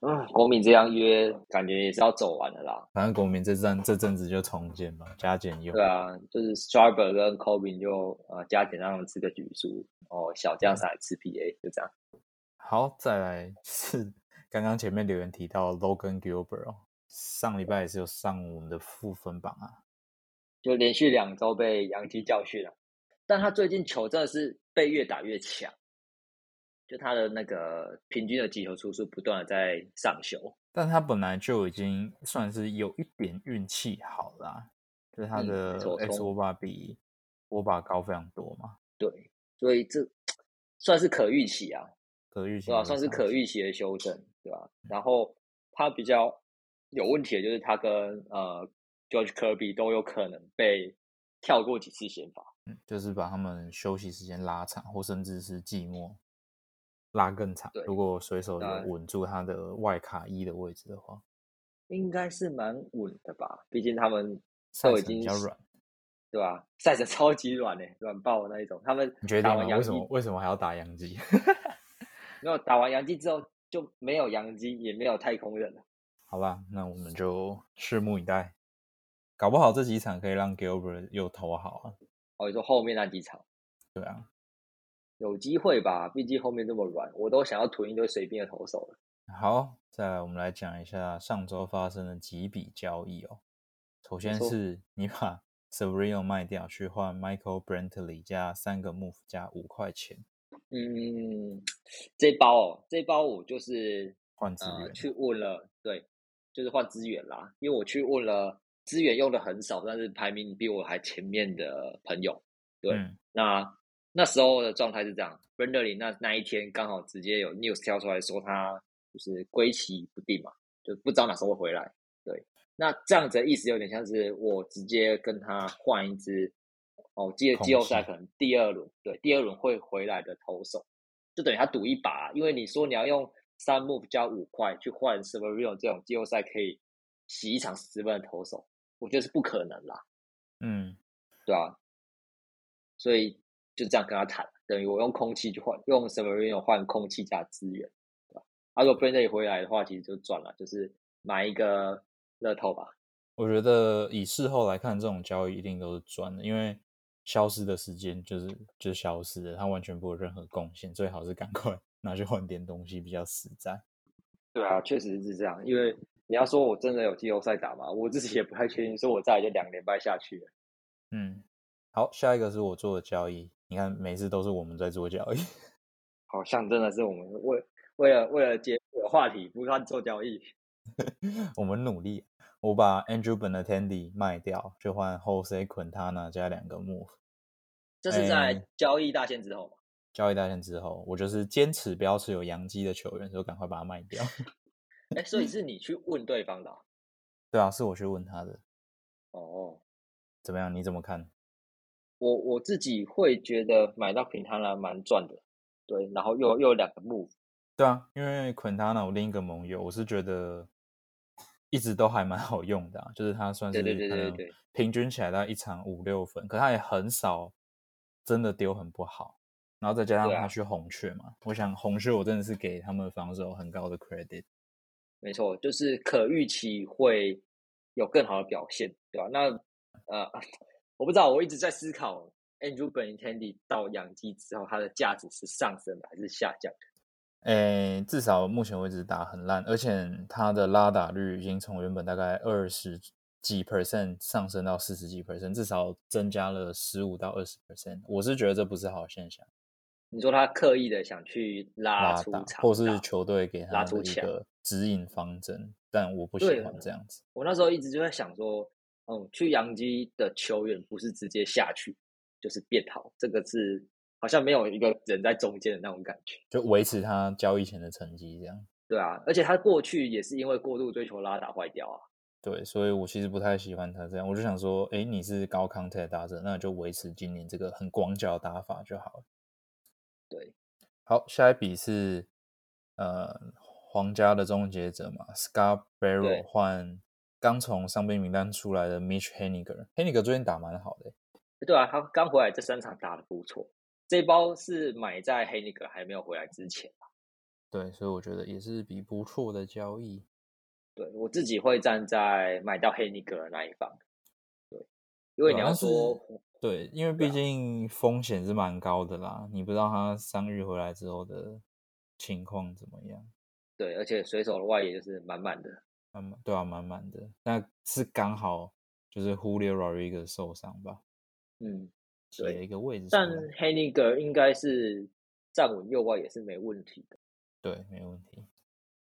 嗯，国民这样约，感觉也是要走完了啦。反正国民这阵这阵子就重建嘛，加减用。对啊，就是 Starber 跟 c o b i n 就呃加减让他们吃个局数，哦，小将上来吃 PA，就这样。好，再来是刚刚前面留言提到 Logan Gilbert，上礼拜也是有上我们的负分榜啊，就连续两周被杨基教训了，但他最近球真的是被越打越强。就他的那个平均的击球出数不断的在上修，但他本来就已经算是有一点运气好啦，就是他的 X 欧巴比欧巴高非常多嘛。对，所以这 算是可预期啊，可预期对吧？算是可预期的修正，对吧？然后他比较有问题的就是他跟呃 George Kirby 都有可能被跳过几次先发，嗯，就是把他们休息时间拉长，或甚至是寂寞。拉更长，如果水手有稳住他的外卡一的位置的话，应该是蛮稳的吧？毕竟他们都已经比较软，对吧？赛程超级软嘞，软爆的那一种。他们你觉得为什么为什么还要打洋基？没有打完洋基之后就没有洋基，也没有太空人了。好吧，那我们就拭目以待。搞不好这几场可以让 Gilbert 又投好啊。哦，你说后面那几场？对啊。有机会吧，毕竟后面这么软，我都想要囤一堆随便的投手了。好，再来我们来讲一下上周发生的几笔交易哦。首先是你把 Savrino 卖掉，去换 Michael Brantley 加三个 move 加五块钱嗯，这包哦，这包我就是换资源。呃去问了，对，就是换资源啦，因为我去问了资源用的很少，但是排名比我还前面的朋友，对，嗯那那时候的状态是这样 r e n d l y 那那一天刚好直接有 news 跳出来说他就是归期不定嘛，就不知道哪时候会回来。对，那这样子的意思有点像是我直接跟他换一支，哦，我记得季后赛可能第二轮，对，第二轮会回来的投手，就等于他赌一把，因为你说你要用三 move 加五块去换 Severino 这种季后赛可以洗一场十分的投手，我觉得是不可能啦。嗯，对啊，所以就这样跟他谈，等于我用空气去换，用 Severino 换空气加资源，对吧？啊，如果 Brandon 回来的话，其实就赚了，就是买一个乐透吧。我觉得以事后来看，这种交易一定都是赚的，因为消失的时间就是就是消失了，它完全不有任何贡献，最好是赶快 拿去换点东西比较实在。对啊，确实是这样，因为你要说我真的有季后赛打嘛，我自己也不太确定，说我再来就两连败下去了。嗯，好，下一个是我做的交易，你看每次都是我们在做交易。好像真的是我们为为了为了接有话题不断做交易。我们努力，我把 Andrew Benintendi 卖掉，就换 Jose Quintana 加两个 move。这是在哎交易大限之后嘛？交易大限之后，我就是坚持不要持有洋基的球员，所以赶快把它卖掉。哎，所以是你去问对方的啊、对啊，是我去问他的，哦。怎么样？你怎么看？我我自己会觉得买到平摊了蛮赚的，对，然后又又有两个 move，对啊，因为 Quintana 我另一个盟友，我是觉得一直都还蛮好用的、啊，就是他算是对对对可能对对平均起来大概一场五六分，可他也很少真的丢很不好，然后再加上他去红雀嘛，我想红雀我真的是给他们防守很高的 credit。没错，就是可预期会有更好的表现，对吧？那呃，我不知道，我一直在思考 Andrew Benintendi 到洋基之后，它的价值是上升的还是下降的？诶，至少目前为止打很烂，而且他的拉打率已经从原本大概二十几 percent 上升到四十几 percent，至少增加了十五到二十 percent。我是觉得这不是好现象，你说他刻意的想去拉出场或是球队给他一个指引方针，但我不喜对欢这样子。我那时候一直就在想说，嗯，去洋基的球员不是直接下去，就是变好，这个是好像没有一个人在中间的那种感觉。就维持他交易前的成绩这样。对啊，而且他过去也是因为过度追求拉打坏掉啊。对，所以我其实不太喜欢他这样，我就想说，哎，你是高 contact 打者，那就维持今年这个很广角打法就好了。对，好，下一笔是呃皇家的终结者嘛 Barrow 换刚从伤病名单出来的 Mitch Haniger，Haniger 最近打蛮好的欸，对啊，他刚回来这三场打的不错。这一包是买在 Haniger 还没有回来之前吧对，所以我觉得也是比不错的交易。对我自己会站在买到黑尼格的那一方。对，因为你要说，对，因为毕竟风险是蛮高的啦，你不知道他伤愈回来之后的情况怎么样。对，而且水手的外野就是满满的。满满对啊，满满的，那是刚好就是 Julio Rodriguez 受伤吧，嗯，挤对了一个位置出但来。黑尼格应该是站稳右外也是没问题的。对，没问题，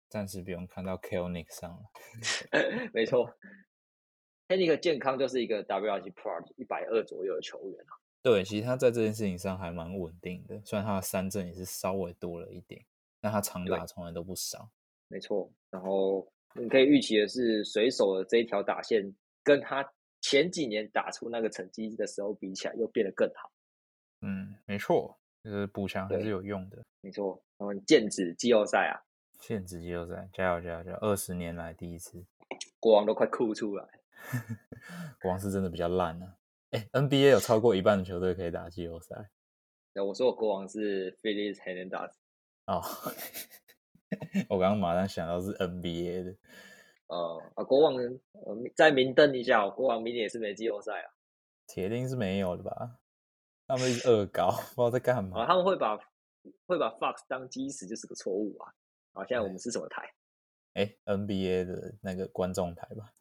暂时不用看到 Kelnick 上了。没错，黑尼格健康就是一个 WRC Pro 一百二左右的球员啊。对，其实他在这件事情上还蛮稳定的，虽然他的三振也是稍微多了一点，但他长打对从来都不少。没错，然后你可以预期的是，水手的这一条打线跟他前几年打出那个成绩的时候比起来，又变得更好。嗯，没错，就是补强还是有用的。没错，然后剑指季后赛啊，限制季后赛，加油加油加油！二十年来第一次，国王都快哭出来。国王是真的比较烂啊。哎，NBA 有超过一半的球队可以打季后赛那我说我国王是 Felix Hernandez，哦。我刚刚马上想到是 NBA 的，呃啊，国王呃再明灯一下哦，国王明年也是没季后赛啊。铁定是没有的吧？他们是恶搞，不知道在干啊，嘛。他们会把会把 Fox 当基石，就是个错误啊。啊，现在我们是什么台？哎，NBA 的那个观众台吧。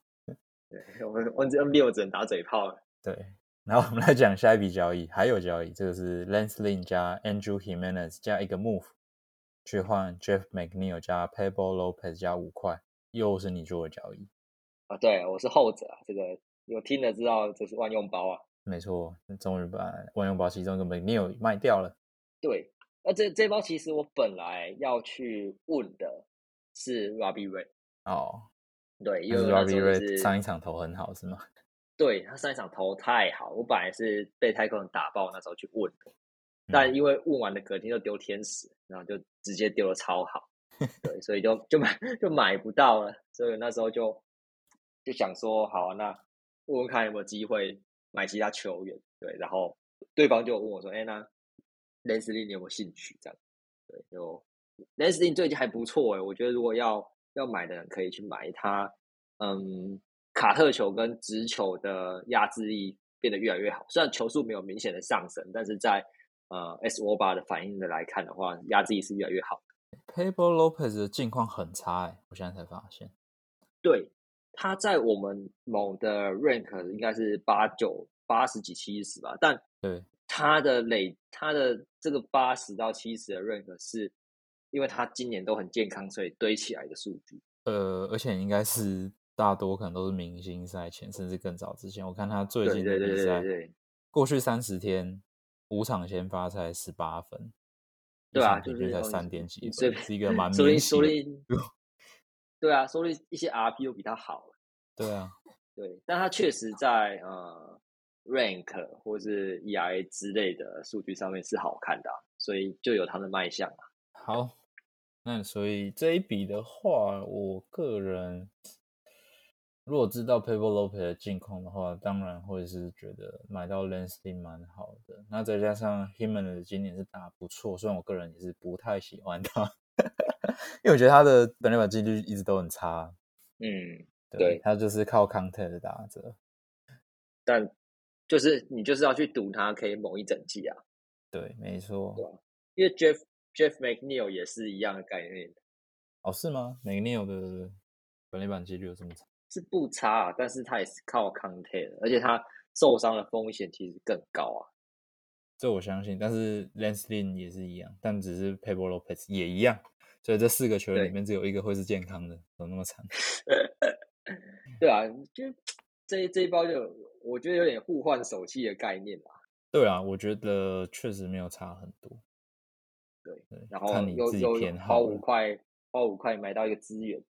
对，我们我们 NBA 我只能打嘴炮了。对，然后我们来讲下一笔交易，还有交易，这个是 Lance Lynn 加 Andrew Jimenez 加一个 move 去换 Jeff McNeil 加 Pablo Lopez 加五块，又是你做的交易。啊，对，我是后者啊，这个有听的知道这是万用包啊。没错，终于把万用包其中一个 McNeil 卖掉了。对，那这这包其实我本来要去问的是 Robbie Ray。哦，对，因但是为 Robbie Ray 是上一场投很好是吗？对他上一场投太好，我本来是被太空人打爆，那时候去问的，嗯但因为问完的隔天就丢天使，然后就直接丢的超好，对，所以就就买就买不到了，所以那时候就就想说，好啊，那问问看有没有机会买其他球员，对，然后对方就问我说，哎，那雷斯利你有没有兴趣？这样，对，就雷斯利最近还不错哎，我觉得如果要要买的人可以去买他，嗯。卡特球跟直球的压制力变得越来越好，虽然球速没有明显的上升，但是在呃 S O 八的反应的来看的话，压制力是越来越好的。Pablo Lopez 的近况很差哎、我现在才发现。对，他在我们某的 rank 应该是八九八十几七十吧，但对，他的累他的这个八十到七十的 rank 是因为他今年都很健康，所以堆起来的数据。呃，而且应该是大多可能都是明星赛前，甚至更早之前。我看他最近的比赛，对对过去三十天五场先发才十八分，对啊就是哦三点几分，随便是一个 蛮说不定明显的。说不定，对啊，说不定一些 RP 又比他好。对啊，对，但他确实在呃 rank 或是 EIA 之类的数据上面是好看的啊、所以就有他的卖相啊。好，那所以这一笔的话，我个人如果知道 Pablo Lopez 的近况的话，当然会是觉得买到 Lynn 蛮好的。那再加上 Himen 的今年是打不错，虽然我个人也是不太喜欢他，因为我觉得他的本垒板几率一直都很差。嗯，对对他就是靠 contact 打着。但就是你就是要去赌他可以猛一整季啊，对，没错。对吧？因为 Jeff Jeff McNeil 也是一样的概念，哦，是吗 m c n e i l 的本垒板几率有这么差？是不差啊，但是他也是靠 contact，而且他受伤的风险其实更高啊。这我相信，但是 Lance Lynn 也是一样，但只是 Pablo Lopez 也一样，所以这四个球员里面只有一个会是健康的，怎么那么惨？对啊，就这一这一包就我觉得有点互换手气的概念啊。对啊，我觉得确实没有差很多。对对，然后看你自己又又偏好花五。块花五块买到一个资源，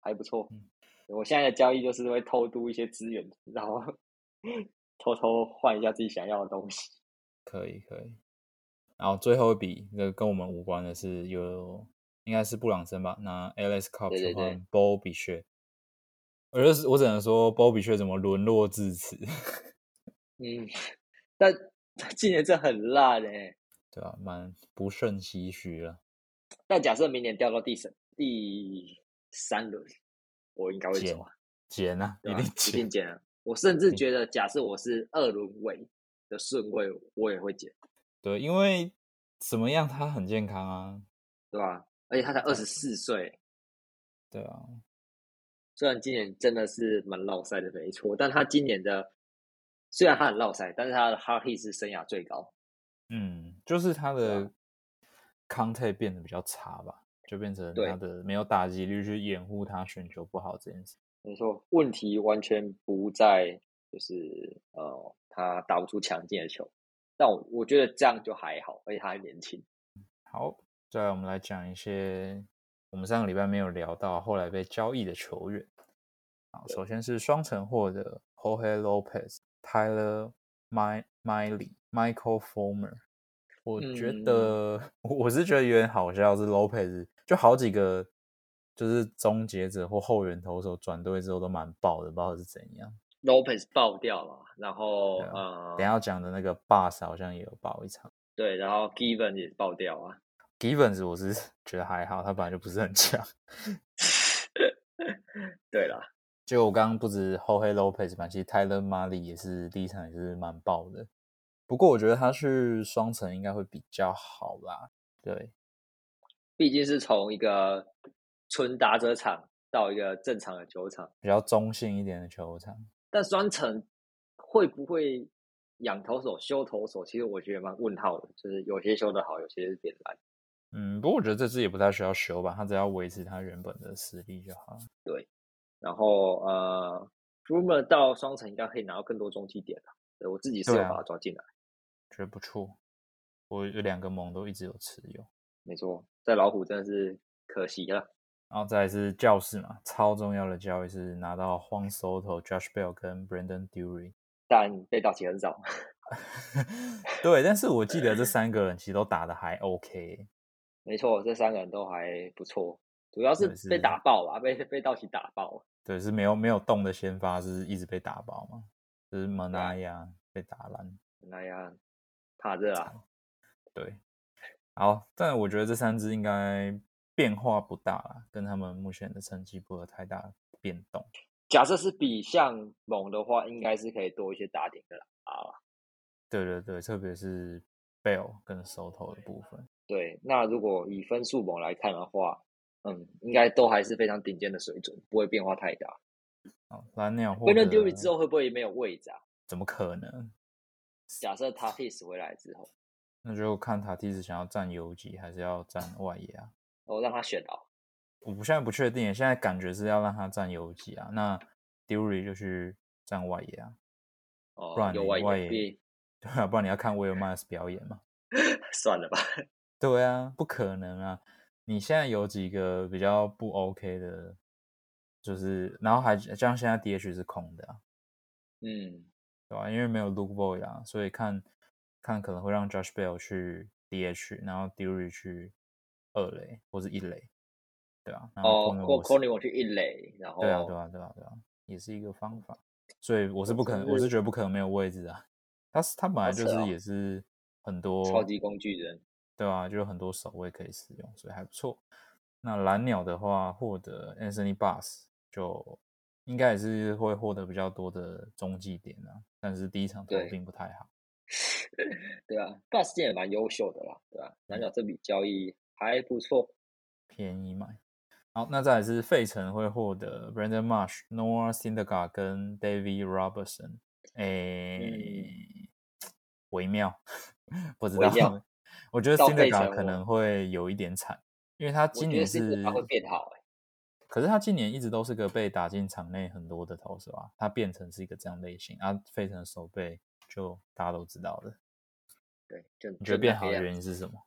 还不错。嗯我现在的交易就是会偷渡一些资源，然后 偷偷换一下自己想要的东西。可以可以。然后最后一笔，那个跟我们无关的是有应该是布朗森吧，拿 Alex Cup 对对对去换 Bo 比薛。我就是我只能说 Bo 比薛怎么沦落至此，嗯，但他今年这很烂哎、对啊、蛮不胜唏嘘了。但假设明年掉到第三第三轮，我应该会减走啊，减啊，一一定减定。减啊！我甚至觉得，假设我是二轮尾的顺位，我也会减，对，因为怎么样，他很健康啊，对吧？而且他才二十四岁，对啊，虽然今年真的是蛮落赛的，没错，但他今年的虽然他很落赛，但是他的 hard hit 是生涯最高。嗯，就是他对啊的 contact 变得比较差吧，就变成他的没有打击率去掩护他选球不好这件事。没错，问题完全不在就是呃他打不出强劲的球，但我我觉得这样就还好，而且他还年轻。好，再来我们来讲一些我们上个礼拜没有聊到，后来被交易的球员。好，首先是双城获的 Jorge Lopez、Tyler My Miley、Michael Former。我觉嗯得、我是觉得有点好笑，是 Lopez 就好几个就是终结者或后援投手转队之后都蛮爆的，不知道是怎样。Lopez 爆掉了，然后呃，等下要讲的那个 Bus 好像也有爆一场。对，然后 Given 也爆掉啊。Givens 我是 觉得还好，他本来就不是很强。对啦，就我刚刚不止后黑 Lopez 嘛，其实 Tyler Mali 也是第一场也是蛮爆的。不过我觉得他去双城应该会比较好啦。对，毕竟是从一个纯打者场到一个正常的球场，比较中性一点的球场。但双城会不会养投手、修投手？其实我觉得蛮问号的，就是有些修的好，有些是变烂。嗯，不过我觉得这支也不太需要修吧，他只要维持他原本的实力就好了。对，然后呃 r u m o r 到双城应该可以拿到更多中继点了。对我自己是有把它抓进来，觉得不错。我有两个盟都一直有持有，没错，在老虎真的是可惜了。然后再来是教室嘛，超重要的交易是拿到荒 Soto、Josh Bell 跟 Brandon Dury。但被盗起很早，对，但是我记得这三个人其实都打的还 OK。没错，这三个人都还不错，主要是被打爆了，被被道奇打爆。对，是没有没有动的先发，是一直被打爆嘛，就是啊 Manaya 被打烂。那样怕热啊，对，好，但我觉得这三支应该变化不大啦，跟他们目前的成绩不会有太大的变动。假设是比像猛的话，应该是可以多一些打点的啦。啊，对对对，特别是 Bell 跟 Soto 的部分。对，那如果以分数猛来看的话，嗯，应该都还是非常顶尖的水准，不会变化太大。好，蓝鸟获 b r 得 e n d a n Dury 之后会不会没有位置啊？怎么可能？假设他 Tatis 回来之后，那就看塔蒂斯想要占游击还是要占外野啊。我让他选哦。我不现在不确定，现在感觉是要让他占游击啊。那 Dury 就去占外野啊，哦，不然你外野对啊，不然你要看 Will Myers 表演嘛。算了吧。对啊，不可能啊！你现在有几个比较不 OK 的，就是然后还像现在 DH 是空的啊，嗯，对吧、因为没有 Luke Boy 啊，所以看看可能会让 Josh Bell 去 DH，然后 Dury 去二垒或是一垒，对啊，然后 c o n y 我去一垒，然后对啊，对啊，对啊，对啊，也是一个方法。所以我是不可能，我是觉得不可能没有位置啊。他是他本来就是也是很多超级工具人。对啊，就有很多守卫可以使用，所以还不错。那蓝鸟的话，获得 Anthony Bass 就应该也是会获得比较多的中继点啊，但是第一场投对并不太好。对啊 b u s 也蛮优秀的啦，对吧、蓝鸟这笔交易还不错。便宜买。好，那再来是费城会获得 Brandon Marsh、Noah Syndergaard 跟 David Robertson，诶、微妙，不知道。我觉得到费 Syndergaard 可能会有一点惨，因为他今年是他会变好哎、可是他今年一直都是个被打进场内很多的投手啊，他变成是一个这样类型啊，费城的手背就大家都知道的。对，就你觉得变好的？原因是什么？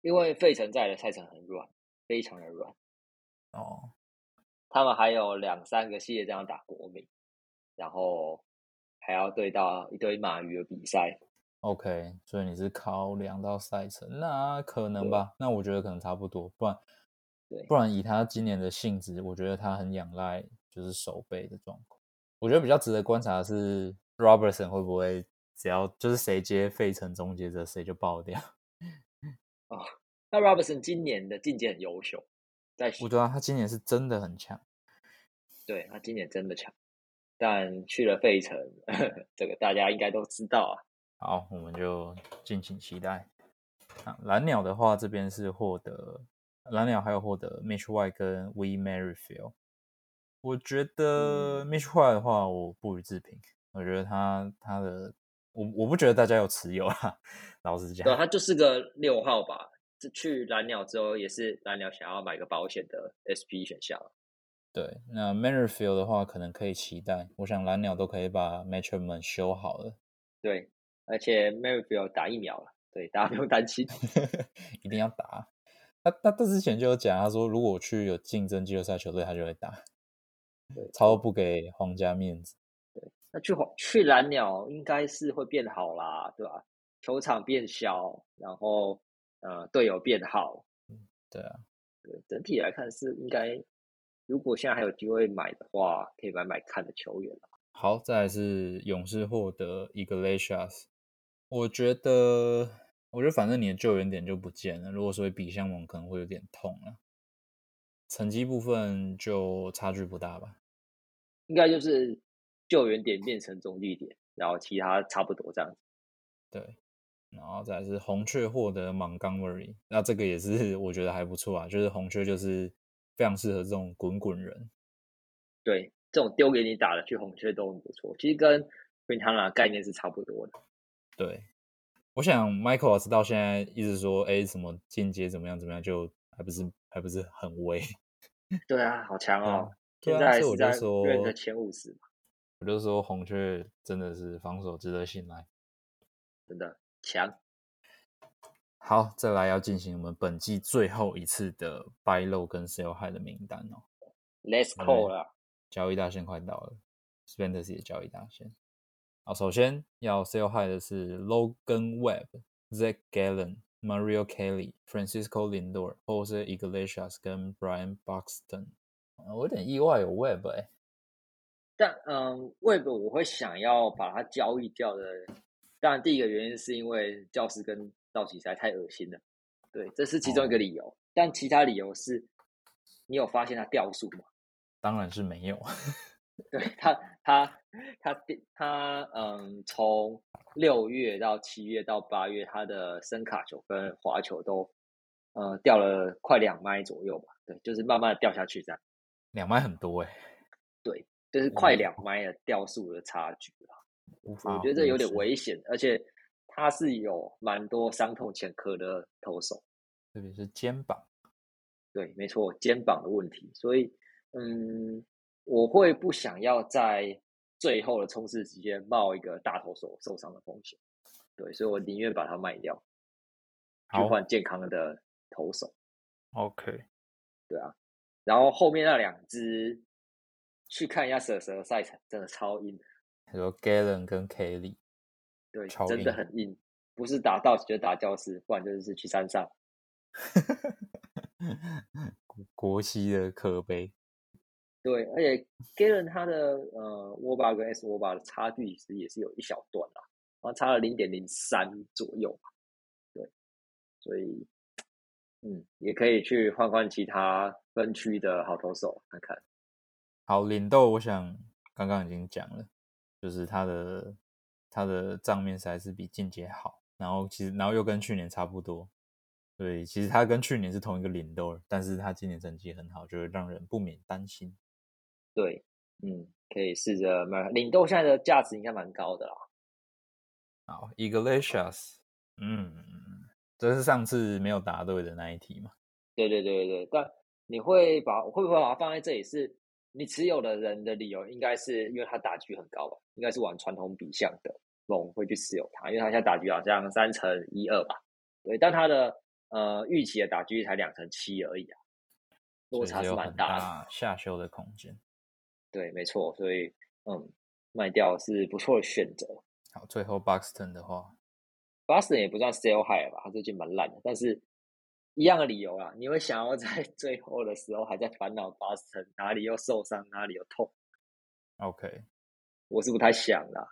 因为费城在的赛程很软，非常的软。哦，他们还有两三个系列这样打国民，然后还要对到一堆马鱼的比赛。OK，所以你是考量到赛程，那可能吧？那我觉得可能差不多，不然对不然以他今年的性质，我觉得他很仰赖就是手背的状况。我觉得比较值得观察的是 Robertson 会不会只要就是谁接费城终结者，谁就爆掉啊。那 Robertson 今年的境界很优秀，在我觉得他今年是真的很强。对他今年真的强，但去了费城，这个大家应该都知道啊。好，我们就敬请期待。啊，蓝鸟的话，这边是获得蓝鸟还有获得 Mitch White 跟 We Merrifield。我觉得 Mitch White 的话，我不予置评。我觉得他他的我我不觉得大家有持有啊，老实讲对，。他就是个六号吧。这去蓝鸟之后，也是蓝鸟想要买个保险的 SP 选项。对，那 Merrifield 的话，可能可以期待。我想蓝鸟都可以把 Matchup 们修好了，对，而且 Merrifield 打疫苗了，对，大家不用担心。一定要打。他他他之前就有讲，他说如果我去有竞争季后赛球队，他就会打，对，超不给皇家面子。那去黄去蓝鸟应该是会变好啦，对吧？球场变小，然后呃队友变好，对啊，对，整体来看是应该，如果现在还有机会买的话，可以买买看的球员啦好，再来是勇士获得 Iglesias，我觉得，我觉得反正你的救援点就不见了。如果说比相盟可能会有点痛了，成绩部分就差距不大吧。应该就是救援点变成中继点，然后其他差不多这样子。对，然后再是红雀获得 Montgomery，那这个也是 我觉得还不错啊。就是红雀就是非常适合这种滚滚人。对，这种丢给你打的去红雀都很不错。其实跟 Quintana 概念是差不多的。对，我想 Michael 到现在一直说，哎，什么进阶怎么样怎么样，就还不是还不是很威。对啊，好强哦！现在我在说认前五十嘛。我就说红雀真的是防守值得信赖，真的强。好，再来要进行我们本季最后一次的 buy low 跟 sell high 的名单哦。Let's call 了，交易大限快到了 s p e n d e r s 也交易大限。好，首先要 sell high 的是 Logan Webb、Zach Gallen、Mario Kelly、Francisco Lindor，或者是 Iglesias 跟 Brian Buxton。我有点意外有 Webb 哎，但嗯，Webb 我会想要把它交易掉的。当然，第一个原因是因为教师跟道奇实在太恶心了，对，这是其中一个理由。但其他理由是，你有发现它掉速吗？当然是没有。对他，他，他，他，嗯，从六月到七月到八月，他的声卡球跟滑球都，呃，掉了快两麦左右吧。对，就是慢慢的掉下去这样。两麦很多哎。对，就是快两麦的掉速的差距了。我觉得这有点危险，而且。他是有蛮多伤痛前科的投手，特别是肩膀。对，没错，肩膀的问题。所以，嗯，我会不想要在最后的冲刺时间冒一个大投手受伤的风险。对，所以我宁愿把它卖掉，去换健康的投手。OK，对啊。然后后面那两只，去看一下蛇蛇的赛程，真的超硬。还有 Galen 跟 Kelly。对，真的很硬，不是打道就打教室，不然就是去山上。国西的可悲。对，而且 Galen 他的呃握把跟 S 握把的差距其实也是有一小段啦，然后差了零点零三左右。对，所以嗯，也可以去换换其他分区的好投手看看。好，领豆，我想刚刚已经讲了，就是他的。他的账面还是比进阶好，然后其实然后又跟去年差不多，对，其实他跟去年是同一个领豆，但是他今年成绩很好，就会让人不免担心。对，嗯，可以试着买领豆，现在的价值应该蛮高的啦。好，Iglesias，嗯，这是上次没有答对的那一题嘛？对对对对对，但你会把会不会把它放在这里？是你持有的人的理由，应该是因为他打局很高吧？应该是玩传统比项的龙会去持有它，因为它现在打局好像三乘一二吧，对，但它的呃预期的打局才两成七而已啊，落差是蛮大的，下修的空间。对，没错，所以嗯，卖掉是不错的选择。好，最后 Buxton 的话，Buxton 也不算 sell high 吧，他最近蛮烂的，但是一样的理由啊，你会想要在最后的时候还在烦恼 Buxton 哪里又受伤，哪里又痛？OK。我是不太想啦。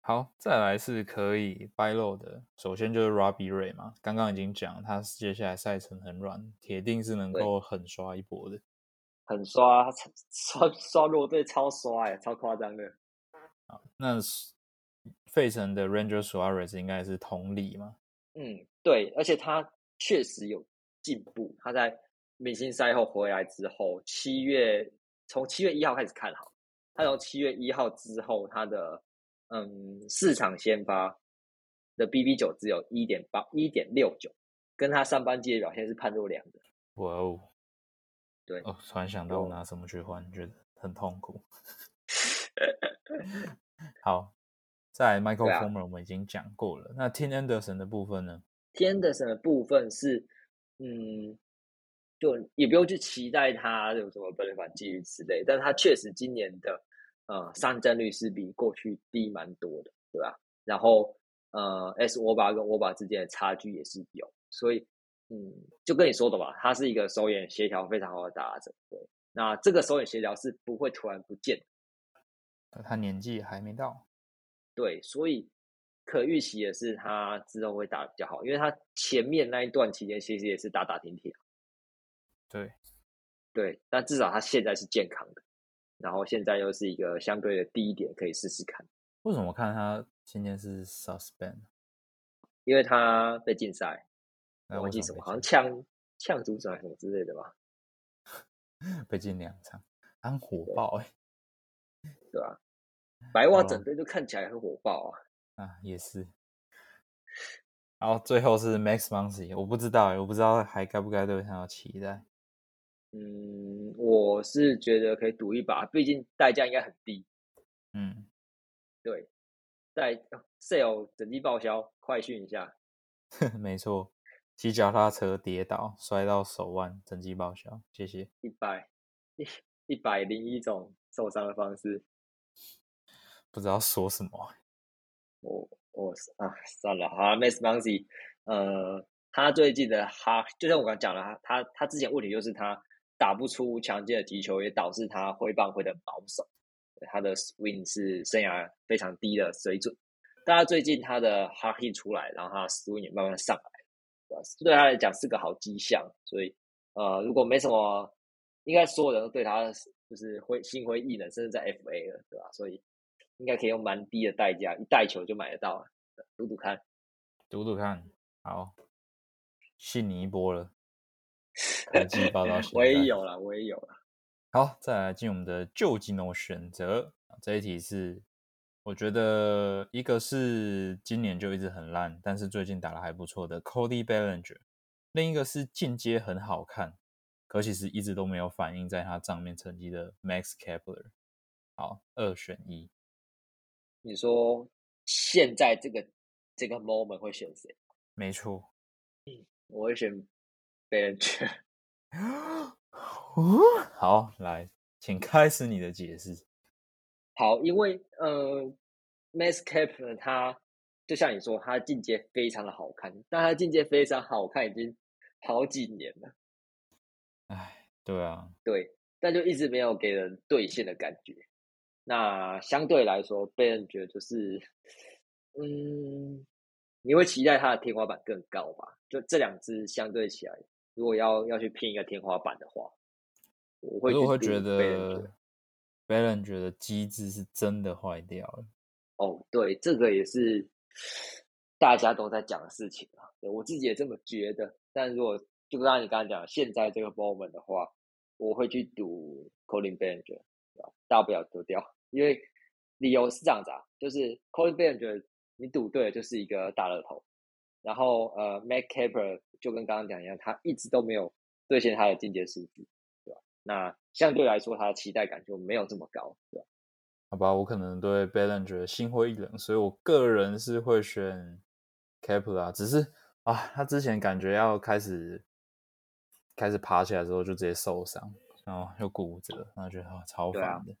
好，再来是可以 buy low 的。首先就是 Robbie Ray 嘛，刚刚已经讲，他接下来赛程很软，铁定是能够狠刷一波的。狠刷，刷刷弱队超刷哎，超夸张的。好，那费城的 Ranger Suarez 应该是同理嘛？嗯，对，而且他确实有进步。他在明星赛后回来之后，七月从七月一号开始看好。他从七月一号之后，他的嗯市场先发的 BB 九只有一点八一点六九，跟他上半季的表现是判若两人。哇哦，对哦，突然想到我拿什么去换，觉得很痛苦。好，在 Michael Former 我们已经讲过了，那 Tim Anderson 的部分呢？Tim Anderson 的部分是嗯。就也不用去期待他有什么本垒反机遇之类，但他确实今年的呃上阵率是比过去低蛮多的，对吧？然后呃 S 沃巴跟沃巴之间的差距也是有，所以嗯，就跟你说的吧，他是一个手眼协调非常好的打者，对。那这个手眼协调是不会突然不见，他年纪还没到，对，所以可预期的是他之后会打比较好，因为他前面那一段期间其实也是打打停停。对，对，但至少他现在是健康的，然后现在又是一个相对的低一点，可以试试看。为什么看他今天是 suspend？因为他被禁赛，忘记什么，好像呛呛主审什么之类的吧？被禁两场，很火爆哎、对吧、白袜整队都看起来很火爆啊。啊，也是。然后最后是 Max Muncy，我不知道哎，我不知道还该不该对他有期待。嗯，我是觉得可以赌一把，毕竟代价应该很低。嗯，对，在 sale 整机报销，快讯一下。没错，骑脚踏车跌倒摔到手腕，整机报销，谢谢。一百一一百零一种受伤的方式，不知道说什么欸，我我啊算了，好，Max Muncy，呃，他最近的哈，就像我刚讲了，他他之前问题就是他打不出强劲的击球，也导致他挥棒挥的保守，他的 swing 是生涯非常低的水准。但他最近他的 hard hit 出来，然后他的 swing 也慢慢上来，对？对他来讲是个好迹象。所以呃，如果没什么，应该所有人都对他就是挥心灰意冷，甚至在 FA 了，对吧？所以应该可以用蛮低的代价，一袋球就买得到了，赌赌看。赌赌看。好，信你一波了。我也有了，我也有了。好，再来进我们的旧技能选择。这一题是，我觉得一个是今年就一直很烂，但是最近打的还不错的 Cody Bellinger，另一个是进阶很好看，可其实一直都没有反映在他账面成绩的 Max Kepler。好，二选一。你说现在这个这个 moment 会选谁？没错。我会选 b e n c h 好，来，请开始你的解释。好，因为呃，Max Kepler 他就像你说，他进阶非常的好看，但他进阶非常好看已经好几年了，哎，对啊，对，但就一直没有给人兑现的感觉。那相对来说 b e n c h 就是，嗯，你会期待它的天花板更高吧？就这两只相对起来，如果要要去拼一个天花板的话，我会我会觉去赌 Bellinger 得 Bellinger 的机制是真的坏掉了。哦，对，这个也是大家都在讲的事情啊。对我自己也这么觉得。但如果就刚才你刚刚讲，现在这个 moment 的话，我会去赌 Colin Bellinger，对吧？大不了丢掉，因为理由是这样子啊，就是 Colin Bellinger 你赌对了就是一个大乐透，然后呃 Mac Kepper 就跟刚刚讲一样，他一直都没有兑现他的进阶数据，对吧？那相对来说，他的期待感就没有这么高，对吧？好吧，我可能对 Bellinger 心灰意冷，所以我个人是会选 Kepler，只是啊，他之前感觉要开始开始爬起来之后就直接受伤，然后又骨折，然后觉得、啊、超烦的。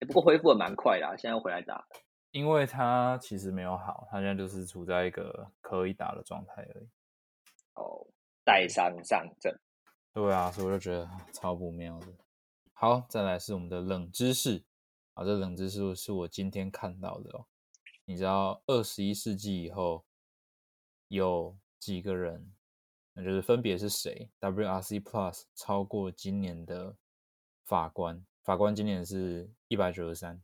欸不过恢复的蛮快的、啊，现在又回来打。因为他其实没有好，他现在就是处在一个可以打的状态而已。哦，带伤上阵。对啊，所以我就觉得啊超不妙的。好，再来是我们的冷知识啊，这冷知识是我今天看到的哦。你知道二十一世纪以后有几个人，那就是分别是谁？WRC Plus 超过今年的法官，法官今年是一百九十三，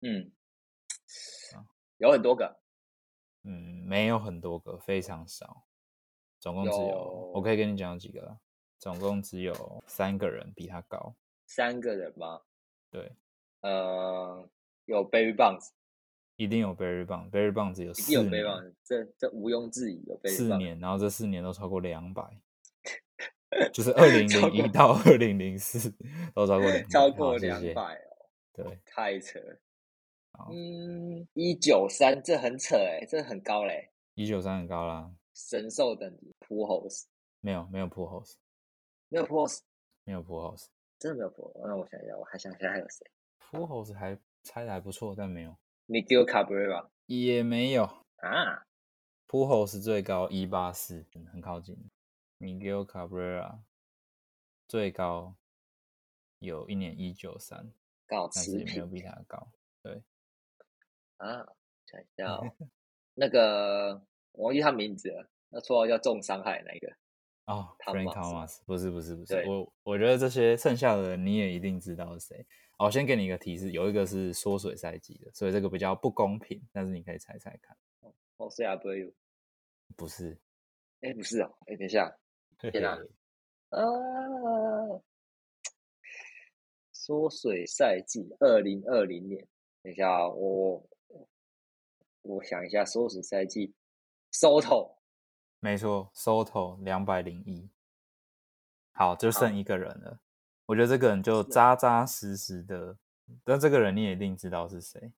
嗯啊，有很多个，嗯，没有很多个，非常少，总共只有有我可以跟你讲几个啦，总共只有三个人比他高，三个人吗？对，呃，有 Barry Bonds，一定有 Barry Bond。Barry Bond 只有一定有四 Barry 年，Bonds，这这毋庸置疑有。Barry 四 Bonds。年，然后这四年都超过两百，就是二零零一到二零零四都超过两，超过两百哦，对，太扯了。嗯，一九三，这很扯哎，这很高嘞，一九三很高啦，神兽等级 p u h o s 没有没有 p u h o s 没有 p u h o s 没有 p u h o s 真的没有 p u h o s 那我想一下，我还想一下还有谁 p u h o s 还猜的还不错，但没有，？Miguel Cabrera 也没有啊，p u h o s 最高一八四，很靠近。Miguel Cabrera 最高有一年一九三，但是也没有比他高。对，啊，想一下哦，那个我忘记他名字了，那绰号叫重伤害那个。哦 Thomas，不是不是不是，我我觉得这些剩下的你也一定知道是谁。好，我先给你一个提示，有一个是缩水赛季的，所以这个比较不公平，但是你可以猜猜看，哦，是啊，不会有，不是？哎，不是哦，哎，等一下，嘿天啊嘿啊，缩水赛季，二零二零年。等一下啊，我我想一下，缩水赛季，Soto，没错，Soto 两百零一。好，就剩一个人了。我觉得这个人就扎扎实实的，但这个人你也一定知道是谁。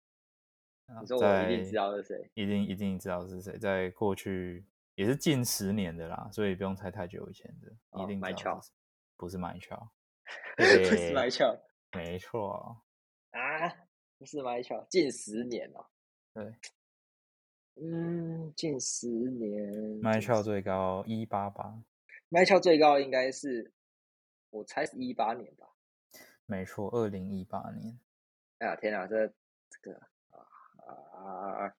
你说我一定知道是谁？一定一定知道是谁，在过去也是近十年的啦，所以不用猜太久以前的，一定知道是谁。不是麦乔，不是麦乔，没错啊，不是麦乔，近十年了。对，嗯，近十年，麦乔最高一八八，麦乔最高应该是，我猜是一八年吧。没错，二零一八年。哎呀天哪，这这个啊啊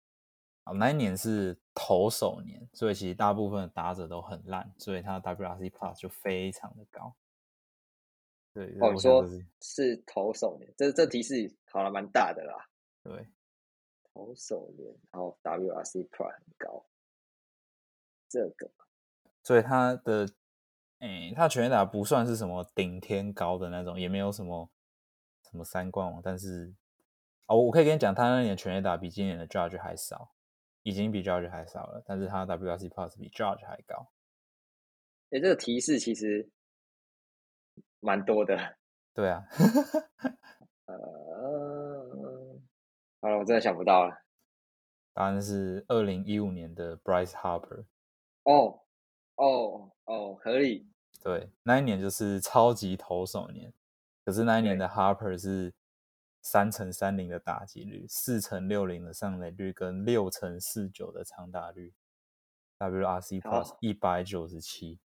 啊！那一年是投手年，所以其实大部分的打者都很烂，所以他 WRC Plus 就非常的高。对，哦，说是投手年，这这提示好了，蛮大的啦。对，投手年，然后 WRC Plus 很高，这个，所以他的，哎，他全垒打不算是什么顶天高的那种，也没有什么什么三冠王，但是，哦，我可以跟你讲，他那年全垒打比今年的 Judge 还少，已经比 Judge 还少了，但是他 WRC Plus 比 Judge 还高。哎，这个提示其实。蛮多的，对啊，呃，好了，我真的想不到了。答案是二零一五年的 Bryce Harper。哦，哦，哦，合理。对，那一年就是超级投手年，可是那一年的 Harper 是三乘三零的打击率，四乘六零的上垒率，跟六乘四九的长打率，WRC Plus 一百九十七。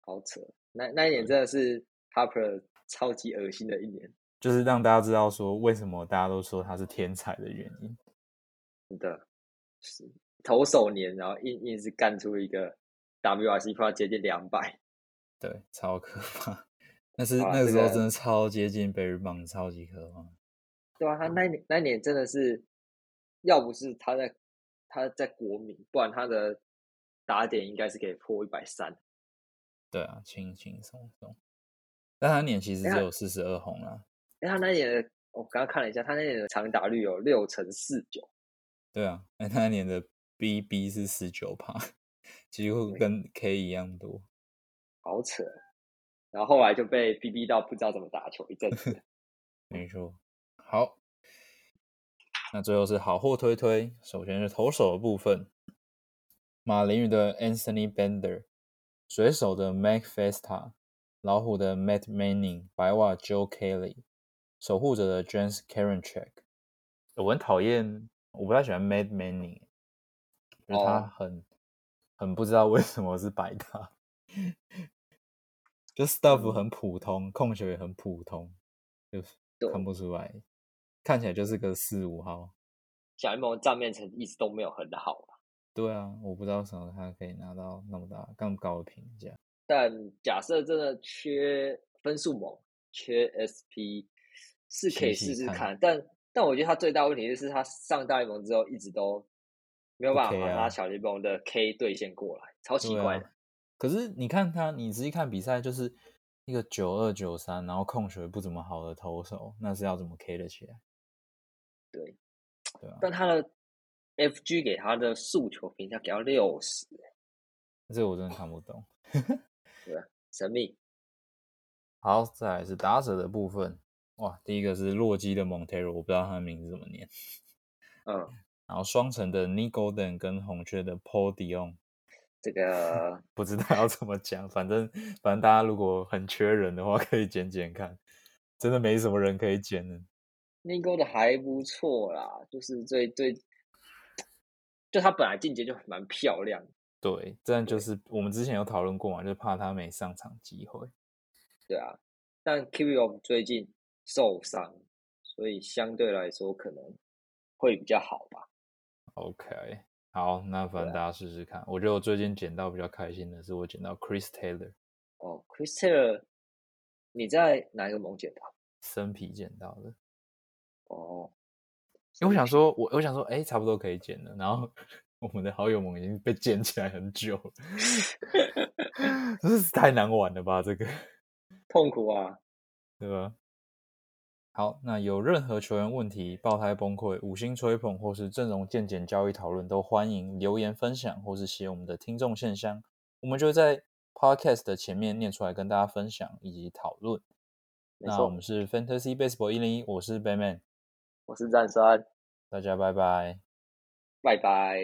好扯，那那一年真的是。Harper 超级恶心的一年，就是让大家知道说为什么大家都说他是天才的原因。是的，是投手年，然后硬硬是干出一个 WRC Plus 接近两百，对，超可怕。那是那个时候真的超接近 Barry b o n 超级可怕。对啊，他那年那年真的是，要不是他在他在国民，不然他的打点应该是可以破一百三。对啊，轻轻松松。但他年其实只有四十二红啊。哎，他那年的我刚刚看了一下，他那年的长打率有六乘四九。对啊，哎，他那年的 BB 是十九趴，几乎跟 K 一样多。好扯。然后后来就被 BB 到不知道怎么打球一阵子。没错。好，那最后是好货推推，首先是投手的部分，马林鱼的 Anthony Bender，水手的 Mac Festa。老虎的 Matt Manning，白袜 Joe Kelly，守护者的 James Karencheck。我很讨厌，我不太喜欢 Matt Manning，因为他很很不知道为什么是白搭，就 stuff 很普通，控球也很普通，就看不出来，看起来就是个四五号。小联盟账面成绩一直都没有很好啊对啊，我不知道什么他可以拿到那么大、更高的评价。但假设真的缺分数猛，缺 SP，是可以试试看。但但我觉得他最大问题就是他上大联盟之后一直都没有办法把他小联盟的 K 兑现过来，超奇怪的。可是你看他，你仔细看比赛，就是一个九二九三，然后控球不怎么好的投手，那是要怎么 K 得起来？对，对啊。但他的 FG 给他的诉求评价给到六十，这个我真的看不懂。对，神秘。好，再来是打者的部分。哇，第一个是洛基的 Montero，我不知道他的名字怎么念。嗯，然后双城的 Nicholden 跟红雀的 Paul Dion，这个 不知道要怎么讲，反正反正大家如果很缺人的话，可以捡捡看。真的没什么人可以捡的。Nicholden 还不错啦，就是最最，就他本来进阶就蛮漂亮。对，这样就是我们之前有讨论过嘛，就怕他没上场机会。对啊，但 k i o 最近受伤，所以相对来说可能会比较好吧。OK，好，那反正大家试试看。我觉得我最近捡到比较开心的是，我捡到 Chris Taylor。哦，Chris Taylor，你在哪一个盟捡到？生皮捡到的。哦，因为我想说，我我想说，哎，差不多可以剪了，然后。我们的好友们已经被建起来很久了，真是太难玩了吧？这个 痛苦啊，对吧？好，那有任何球员问题、爆胎崩溃、五星吹捧或是阵容见解交易讨论，都欢迎留言分享或是写我们的听众信箱，我们就在 podcast 的前面念出来跟大家分享以及讨论。那我们是 Fantasy Baseball 一零一，我是 Batman，我是战山，大家拜拜。拜拜。